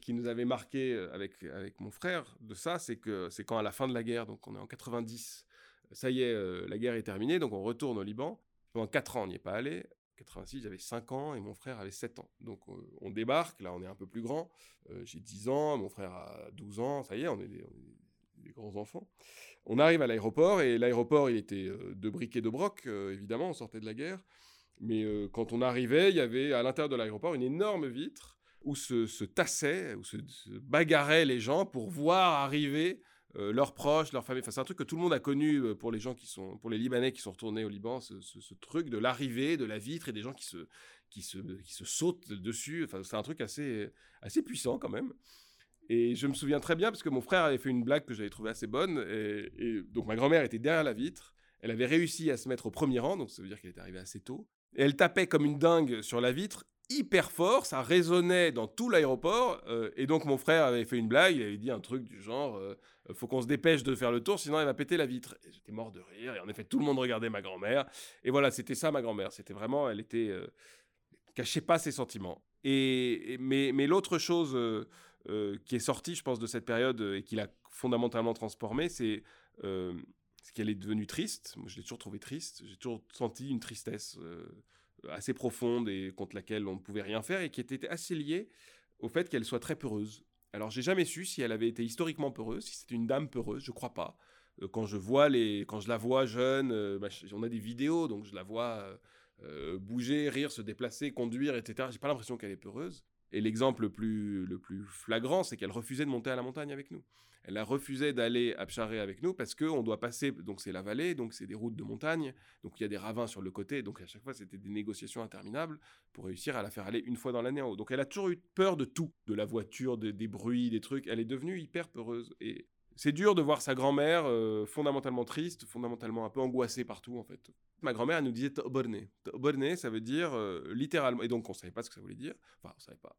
qui nous avait marqué avec, avec mon frère de ça, c'est que c'est quand à la fin de la guerre, donc on est en 90, ça y est, euh, la guerre est terminée, donc on retourne au Liban. Pendant 4 ans, on n'y est pas allé. 86, j'avais 5 ans et mon frère avait 7 ans. Donc euh, on débarque, là on est un peu plus grand. Euh, j'ai 10 ans, mon frère a 12 ans, ça y est, on est des, grands enfants. On arrive à l'aéroport et l'aéroport il était de briques et de broc, évidemment, on sortait de la guerre. Mais quand on arrivait, il y avait à l'intérieur de l'aéroport une énorme vitre où se, tassaient, où se, se, bagarraient les gens pour voir arriver euh, leurs proches, leur famille. Enfin, c'est un truc que tout le monde a connu euh, pour les gens qui sont, pour les Libanais qui sont retournés au Liban, ce, truc de l'arrivée de la vitre et des gens qui se, qui se, qui se sautent dessus. Enfin, c'est un truc assez, assez puissant quand même. Et je me souviens très bien parce que mon frère avait fait une blague que j'avais trouvée assez bonne. Et, donc ma grand-mère était derrière la vitre. Elle avait réussi à se mettre au premier rang, donc ça veut dire qu'elle était arrivée assez tôt. Et elle tapait comme une dingue sur la vitre hyper fort, ça résonnait dans tout l'aéroport. Euh, et donc mon frère avait fait une blague, il avait dit un truc du genre euh, faut qu'on se dépêche de faire le tour, sinon elle va péter la vitre. J'étais mort de rire, et en effet tout le monde regardait ma grand-mère. Et voilà, c'était ça ma grand-mère. C'était vraiment, elle était euh, cachait pas ses sentiments. Et, mais, mais l'autre chose qui est sortie, je pense, de cette période et qui l'a fondamentalement transformée, c'est qu'elle est devenue triste. Moi, je l'ai toujours trouvée triste. J'ai toujours senti une tristesse assez profonde et contre laquelle on ne pouvait rien faire et qui était assez liée au fait qu'elle soit très peureuse. Alors j'ai jamais su si elle avait été historiquement peureuse, si c'était une dame peureuse, je crois pas. Euh, quand je vois les, quand je la vois jeune, euh, bah, on a des vidéos, donc je la vois euh, bouger, rire, se déplacer, conduire, etc. J'ai pas l'impression qu'elle est peureuse. Et l'exemple le plus, le plus flagrant, c'est qu'elle refusait de monter à la montagne avec nous. Elle a refusé d'aller à Pcharé avec nous parce qu'on doit passer, donc c'est la vallée, donc c'est des routes de montagne, donc il y a des ravins sur le côté, donc à chaque fois c'était des négociations interminables pour réussir à la faire aller une fois dans l'année en haut. Donc elle a toujours eu peur de tout, de la voiture, des bruits, des trucs. Elle est devenue hyper peureuse. Et c'est dur de voir sa grand-mère euh, fondamentalement triste, fondamentalement un peu angoissée partout en fait. Ma grand-mère nous disait Toborné. Toborné, ça veut dire euh, littéralement, et donc on savait pas ce que ça voulait dire. Enfin, on savait pas.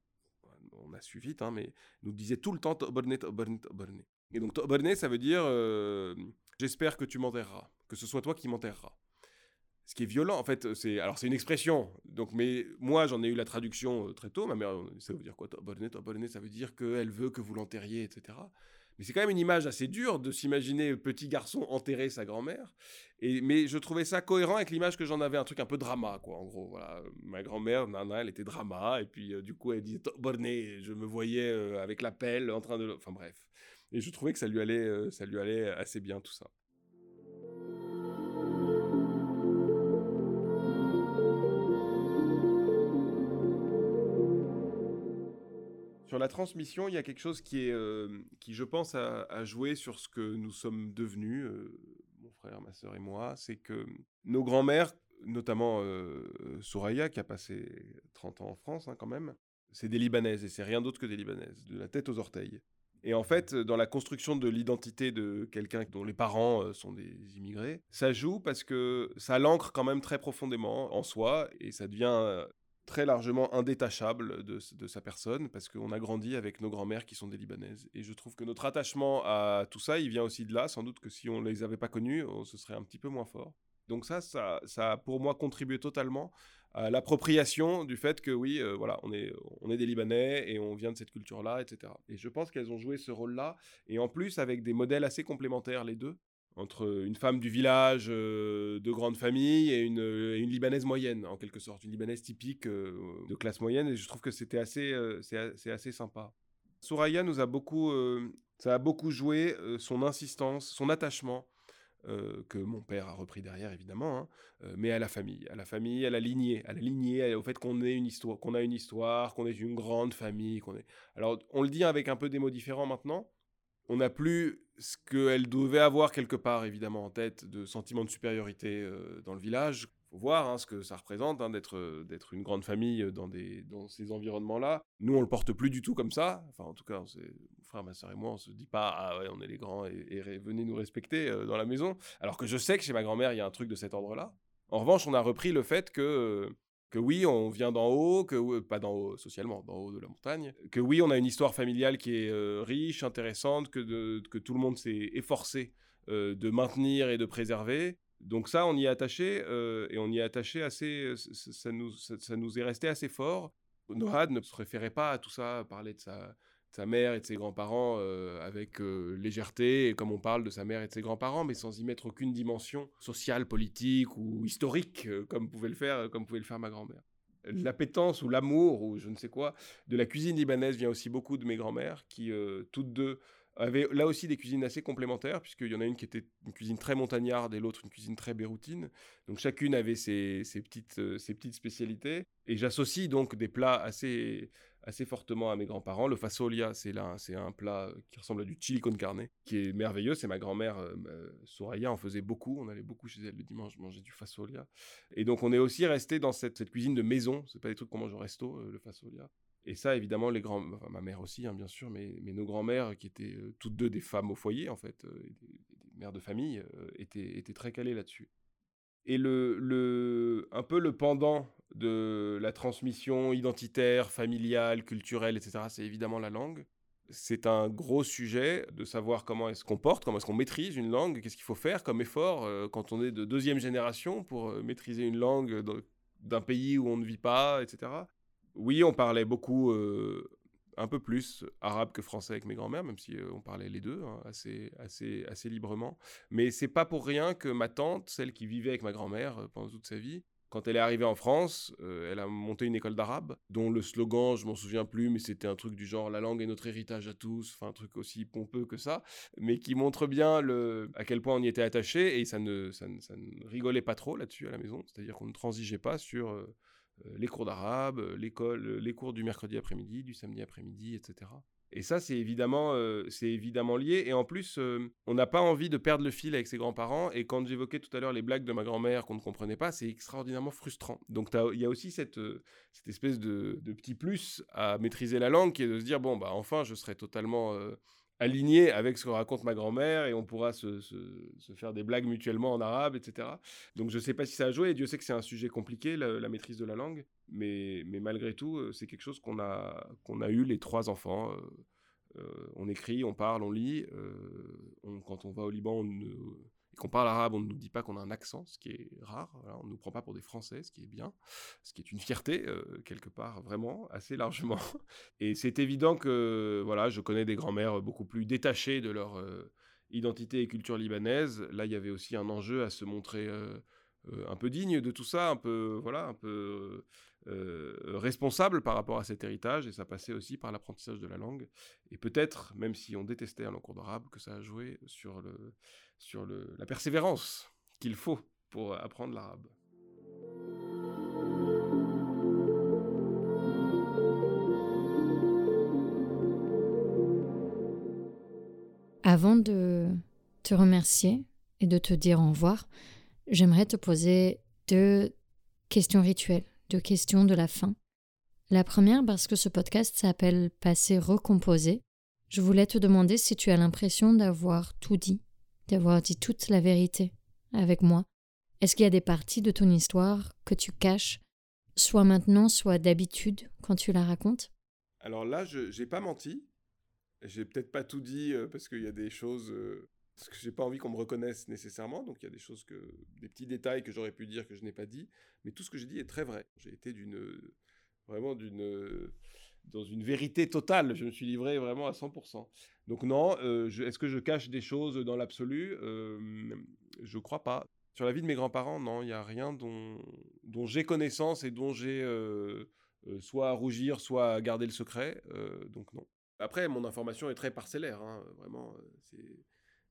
On a su vite, hein, mais nous disait tout le temps Toborné, Toborné, Toborné. Et donc, Toborné, ça veut dire euh, j'espère que tu m'enterreras, que ce soit toi qui m'enterreras. Ce qui est violent, en fait, c'est alors c'est une expression. Donc, mais moi, j'en ai eu la traduction très tôt. Ma mère, ça veut dire quoi? Toborné, Toborné, ça veut dire qu'elle veut que vous l'enterriez, etc. Mais c'est quand même une image assez dure de s'imaginer petit garçon enterrer sa grand-mère. Et mais je trouvais ça cohérent avec l'image que j'en avais, un truc un peu drama, quoi. En gros, voilà, ma grand-mère, Nana, elle était drama, et puis euh, du coup, elle disait Borné. Je me voyais avec la pelle en train de, enfin bref. Et je trouvais que ça lui allait, euh, ça lui allait assez bien tout ça. Sur la transmission, il y a quelque chose qui est, euh, qui je pense a, joué sur ce que nous sommes devenus, euh, mon frère, ma sœur et moi, c'est que nos grands-mères, notamment Souraya qui a passé 30 ans en France hein, quand même, c'est des Libanaises et c'est rien d'autre que des Libanaises, de la tête aux orteils. Et en fait, dans la construction de l'identité de quelqu'un dont les parents euh, sont des immigrés, ça joue parce que ça l'ancre quand même très profondément en soi et ça devient euh, très largement indétachable de, sa personne parce qu'on a grandi avec nos grands-mères qui sont des Libanaises. Et je trouve que notre attachement à tout ça, il vient aussi de là. Sans doute que si on ne les avait pas connus, ce serait un petit peu moins fort. Donc ça, ça, ça a pour moi contribué totalement l'appropriation du fait que oui, euh, voilà, on est, on est des Libanais et on vient de cette culture-là, etc. Et je pense qu'elles ont joué ce rôle-là, et en plus avec des modèles assez complémentaires les deux, entre une femme du village euh, de grande famille et une, Libanaise moyenne, en quelque sorte, une Libanaise typique euh, de classe moyenne, et je trouve que c'était assez, c'est assez sympa. Souraya nous a beaucoup, ça a beaucoup joué son insistance, son attachement euh, que mon père a repris derrière évidemment, hein, euh, mais à la famille, à la famille, à la lignée, à la lignée, au fait qu'on ait une histoire, qu'on a une histoire, qu'on est une grande famille, qu'on est. Alors on le dit avec un peu des mots différents maintenant. On n'a plus ce qu'elle devait avoir quelque part évidemment en tête de sentiment de supériorité euh, dans le village. Faut voir hein, ce que ça représente hein, d'être euh, d'être une grande famille euh, dans ces environnements là nous on le porte plus du tout comme ça. Enfin en tout cas mon frère ma soeur et moi on se dit pas ah ouais on est les grands et, venez nous respecter dans la maison alors que je sais que chez ma grand-mère il y a un truc de cet ordre là en revanche on a repris le fait que que oui, on vient d'en haut, que pas d'en haut socialement, d'en haut de la montagne, que oui, on a une histoire familiale qui est riche, intéressante, que, tout le monde s'est efforcé de maintenir et de préserver, donc ça, on y est attaché, et on y est attaché assez, ça nous, ça, nous est resté assez fort. Nohad ne se référait pas à tout ça, parler de sa, sa mère et de ses grands-parents euh, avec euh, légèreté, comme on parle de sa mère et de ses grands-parents, mais sans y mettre aucune dimension sociale, politique ou historique, comme pouvait le faire, comme pouvait le faire ma grand-mère. L'appétence ou l'amour ou je ne sais quoi de la cuisine libanaise vient aussi beaucoup de mes grands-mères qui toutes deux avait là aussi des cuisines assez complémentaires, puisqu'il y en a une qui était une cuisine très montagnarde et l'autre une cuisine très béroutine. Donc chacune avait ses, petites, euh, ses petites spécialités. Et j'associe donc des plats assez, assez fortement à mes grands-parents. Le fasolia, c'est c'est un plat qui ressemble à du chili con carne, qui est merveilleux. C'est ma grand-mère euh, Soraya en faisait beaucoup. On allait beaucoup chez elle le dimanche manger du fasolia. Et donc on est aussi resté dans cette, cuisine de maison. C'est pas des trucs qu'on mange au resto, euh, le fasolia. Et ça, évidemment, les grands, ma mère aussi, hein, bien sûr, mais, nos grands-mères, qui étaient euh, toutes deux des femmes au foyer, en fait, des, mères de famille, étaient très calées là-dessus. Et le, le, un peu le pendant de la transmission identitaire, familiale, culturelle, etc., c'est évidemment la langue. C'est un gros sujet de savoir comment est-ce qu'on porte, comment est-ce qu'on maîtrise une langue, qu'est-ce qu'il faut faire comme effort euh, quand on est de deuxième génération pour euh, maîtriser une langue d'un pays où on ne vit pas, etc. Oui, on parlait beaucoup euh, un peu plus arabe que français avec mes grands-mères, même si euh, on parlait les deux hein, assez, assez, assez librement. Mais c'est pas pour rien que ma tante, celle qui vivait avec ma grand-mère euh, pendant toute sa vie, quand elle est arrivée en France, euh, elle a monté une école d'arabe, dont le slogan, je m'en souviens plus, mais c'était un truc du genre la langue est notre héritage à tous, enfin un truc aussi pompeux que ça, mais qui montre bien le, à quel point on y était attaché et ça ne, ça ne, ça ne rigolait pas trop là-dessus à la maison, c'est-à-dire qu'on ne transigeait pas sur les cours d'arabe, euh, l'école, euh, les cours du mercredi après-midi, du samedi après-midi, etc. Et ça, c'est évidemment, évidemment lié. Et en plus, on n'a pas envie de perdre le fil avec ses grands-parents. Et quand j'évoquais tout à l'heure les blagues de ma grand-mère qu'on ne comprenait pas, c'est extraordinairement frustrant. Donc il y a aussi cette, espèce de, de, petit plus à maîtriser la langue qui est de se dire, bon, bah enfin, je serai totalement aligné avec ce que raconte ma grand-mère et on pourra se, faire des blagues mutuellement en arabe, etc. Donc je ne sais pas si ça a joué, et Dieu sait que c'est un sujet compliqué, la, maîtrise de la langue, mais, malgré tout, euh, c'est quelque chose qu'on a, qu'on a eu les trois enfants. Euh, euh, on écrit, on parle, on lit. quand on va au Liban, on, qu'on parle arabe, on ne nous dit pas qu'on a un accent, ce qui est rare. on ne nous prend pas pour des Français, ce qui est bien, ce qui est une fierté, euh, quelque part, vraiment, assez largement. (laughs) Et c'est évident que voilà, je connais des grands-mères beaucoup plus détachées de leur euh, identité et culture libanaise. Là, il y avait aussi un enjeu à se montrer euh, un peu digne de tout ça, un peu, voilà, un peu responsable par rapport à cet héritage. Et ça passait aussi par l'apprentissage de la langue. Et peut-être, même si on détestait un cours d'arabe, que ça a joué sur le sur le, la persévérance qu'il faut pour apprendre l'arabe. Avant de te remercier et de te dire au revoir, j'aimerais te poser deux questions rituelles, deux questions de la fin. La première, parce que ce podcast s'appelle Passé recomposé, je voulais te demander si tu as l'impression d'avoir tout dit d'avoir dit toute la vérité avec moi Est-ce qu'il y a des parties de ton histoire que tu caches, soit maintenant, soit d'habitude, quand tu la racontes? Alors là, je n'ai pas menti. J'ai peut-être pas tout dit euh, parce qu'il y a des choses. Euh, parce que j'ai pas envie qu'on me reconnaisse nécessairement. Donc il y a des choses que. des petits détails que j'aurais pu dire que je n'ai pas dit. Mais tout ce que j'ai dit est très vrai. J'ai été d'une. vraiment d'une dans une vérité totale. Je me suis livré vraiment à 100%. Donc non, euh, est-ce que je cache des choses dans l'absolu? Euh, Je crois pas. Sur la vie de mes grands-parents, non, il n'y a rien dont, j'ai connaissance et dont j'ai euh, euh, soit à rougir, soit à garder le secret. donc non. Après, mon information est très parcellaire. Hein, vraiment,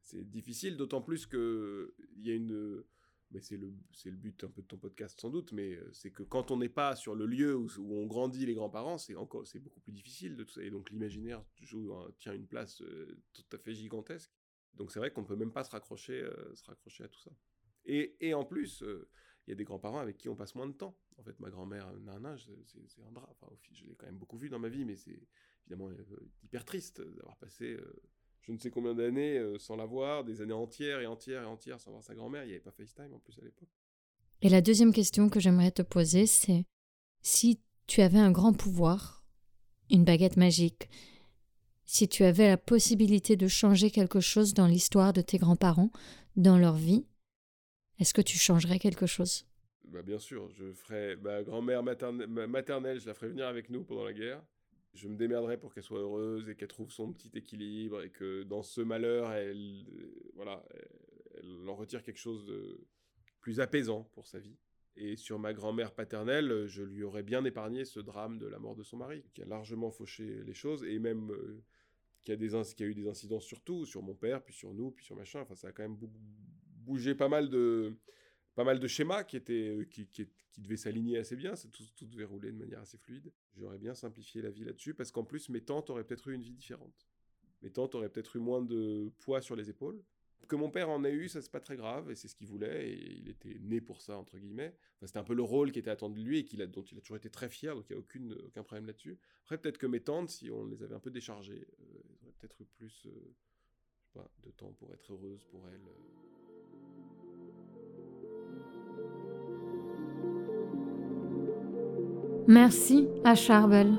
c'est difficile, d'autant plus qu'il y a une mais c'est le, c'est le but un peu de ton podcast sans doute, mais euh, c'est que quand on n'est pas sur le lieu où, on grandit les grands-parents, c'est encore c'est beaucoup plus difficile de tout ça. Et donc l'imaginaire joue, tient une place euh, tout à fait gigantesque. Donc c'est vrai qu'on ne peut même pas se raccrocher, euh, se raccrocher à tout ça. Et, et en plus, il y a des grands-parents avec qui on passe moins de temps. En fait, ma grand-mère Nana, c'est, un drap. Enfin, je l'ai quand même beaucoup vu dans ma vie, mais c'est évidemment hyper triste d'avoir passé je ne sais combien d'années euh, sans la voir, des années entières et entières et entières sans voir sa grand-mère. Il n'y avait pas FaceTime en plus à l'époque. Et la deuxième question que j'aimerais te poser, c'est si tu avais un grand pouvoir, une baguette magique, si tu avais la possibilité de changer quelque chose dans l'histoire de tes grands-parents, dans leur vie, est-ce que tu changerais quelque chose? Bah Bien sûr, je ferais ma grand-mère maternelle, je la ferais venir avec nous pendant la guerre je me démerderai pour qu'elle soit heureuse et qu'elle trouve son petit équilibre et que dans ce malheur, elle, voilà, elle en retire quelque chose de plus apaisant pour sa vie. Et sur ma grand-mère paternelle, je lui aurais bien épargné ce drame de la mort de son mari, qui a largement fauché les choses et même euh, qui a, eu des incidences sur tout, sur mon père, puis sur nous, puis sur machin. Enfin, ça a quand même bougé pas mal de, pas mal de schémas qui, étaient, euh, qui, devaient s'aligner assez bien. Tout, tout devait rouler de manière assez fluide. J'aurais bien simplifié la vie là-dessus parce qu'en plus, mes tantes auraient peut-être eu une vie différente. Mes tantes auraient peut-être eu moins de poids sur les épaules. Que mon père en ait eu, ça c'est pas très grave, et c'est ce qu'il voulait, et il était né pour ça, entre guillemets. c'était un peu le rôle qui était attendu de lui, et a, dont il a toujours été très fier, donc il n'y a aucune, aucun problème là-dessus. Après, peut-être que mes tantes, si on les avait un peu déchargées, euh, elles auraient peut-être eu plus euh, pas, de temps pour être heureuses pour elles. Merci à Charbel.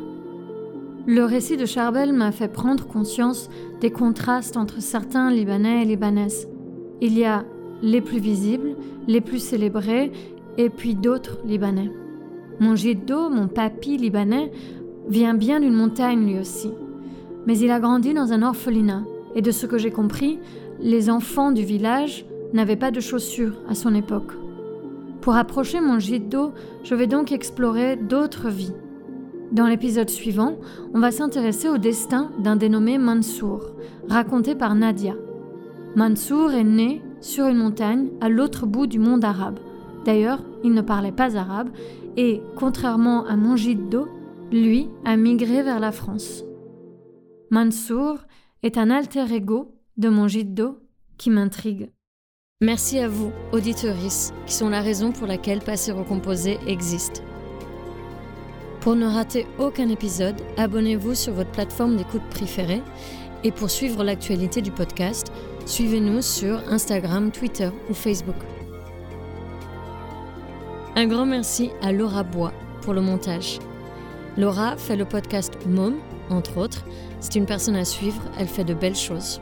Le récit de Charbel m'a fait prendre conscience des contrastes entre certains Libanais et Libanaises. Il y a les plus visibles, les plus célébrés, et puis d'autres Libanais. Mon d'eau, mon papy libanais, vient bien d'une montagne lui aussi. Mais il a grandi dans un orphelinat, et de ce que j'ai compris, les enfants du village n'avaient pas de chaussures à son époque. Pour approcher mon gîte d'eau, je vais donc explorer d'autres vies, dans l'épisode suivant, on va s'intéresser au destin d'un dénommé Mansour, raconté par Nadia. Mansour est né sur une montagne à l'autre bout du monde arabe. D'ailleurs, il ne parlait pas arabe et, contrairement à Monjiddo, lui a migré vers la France. Mansour est un alter ego de Monjiddo qui m'intrigue. Merci à vous, auditeuristes, qui sont la raison pour laquelle Passé Recomposé existe. Pour ne rater aucun épisode, abonnez-vous sur votre plateforme d'écoute préférée et pour suivre l'actualité du podcast, suivez-nous sur Instagram, Twitter ou Facebook. Un grand merci à Laura Bois pour le montage. Laura fait le podcast Mom, entre autres. C'est une personne à suivre, elle fait de belles choses.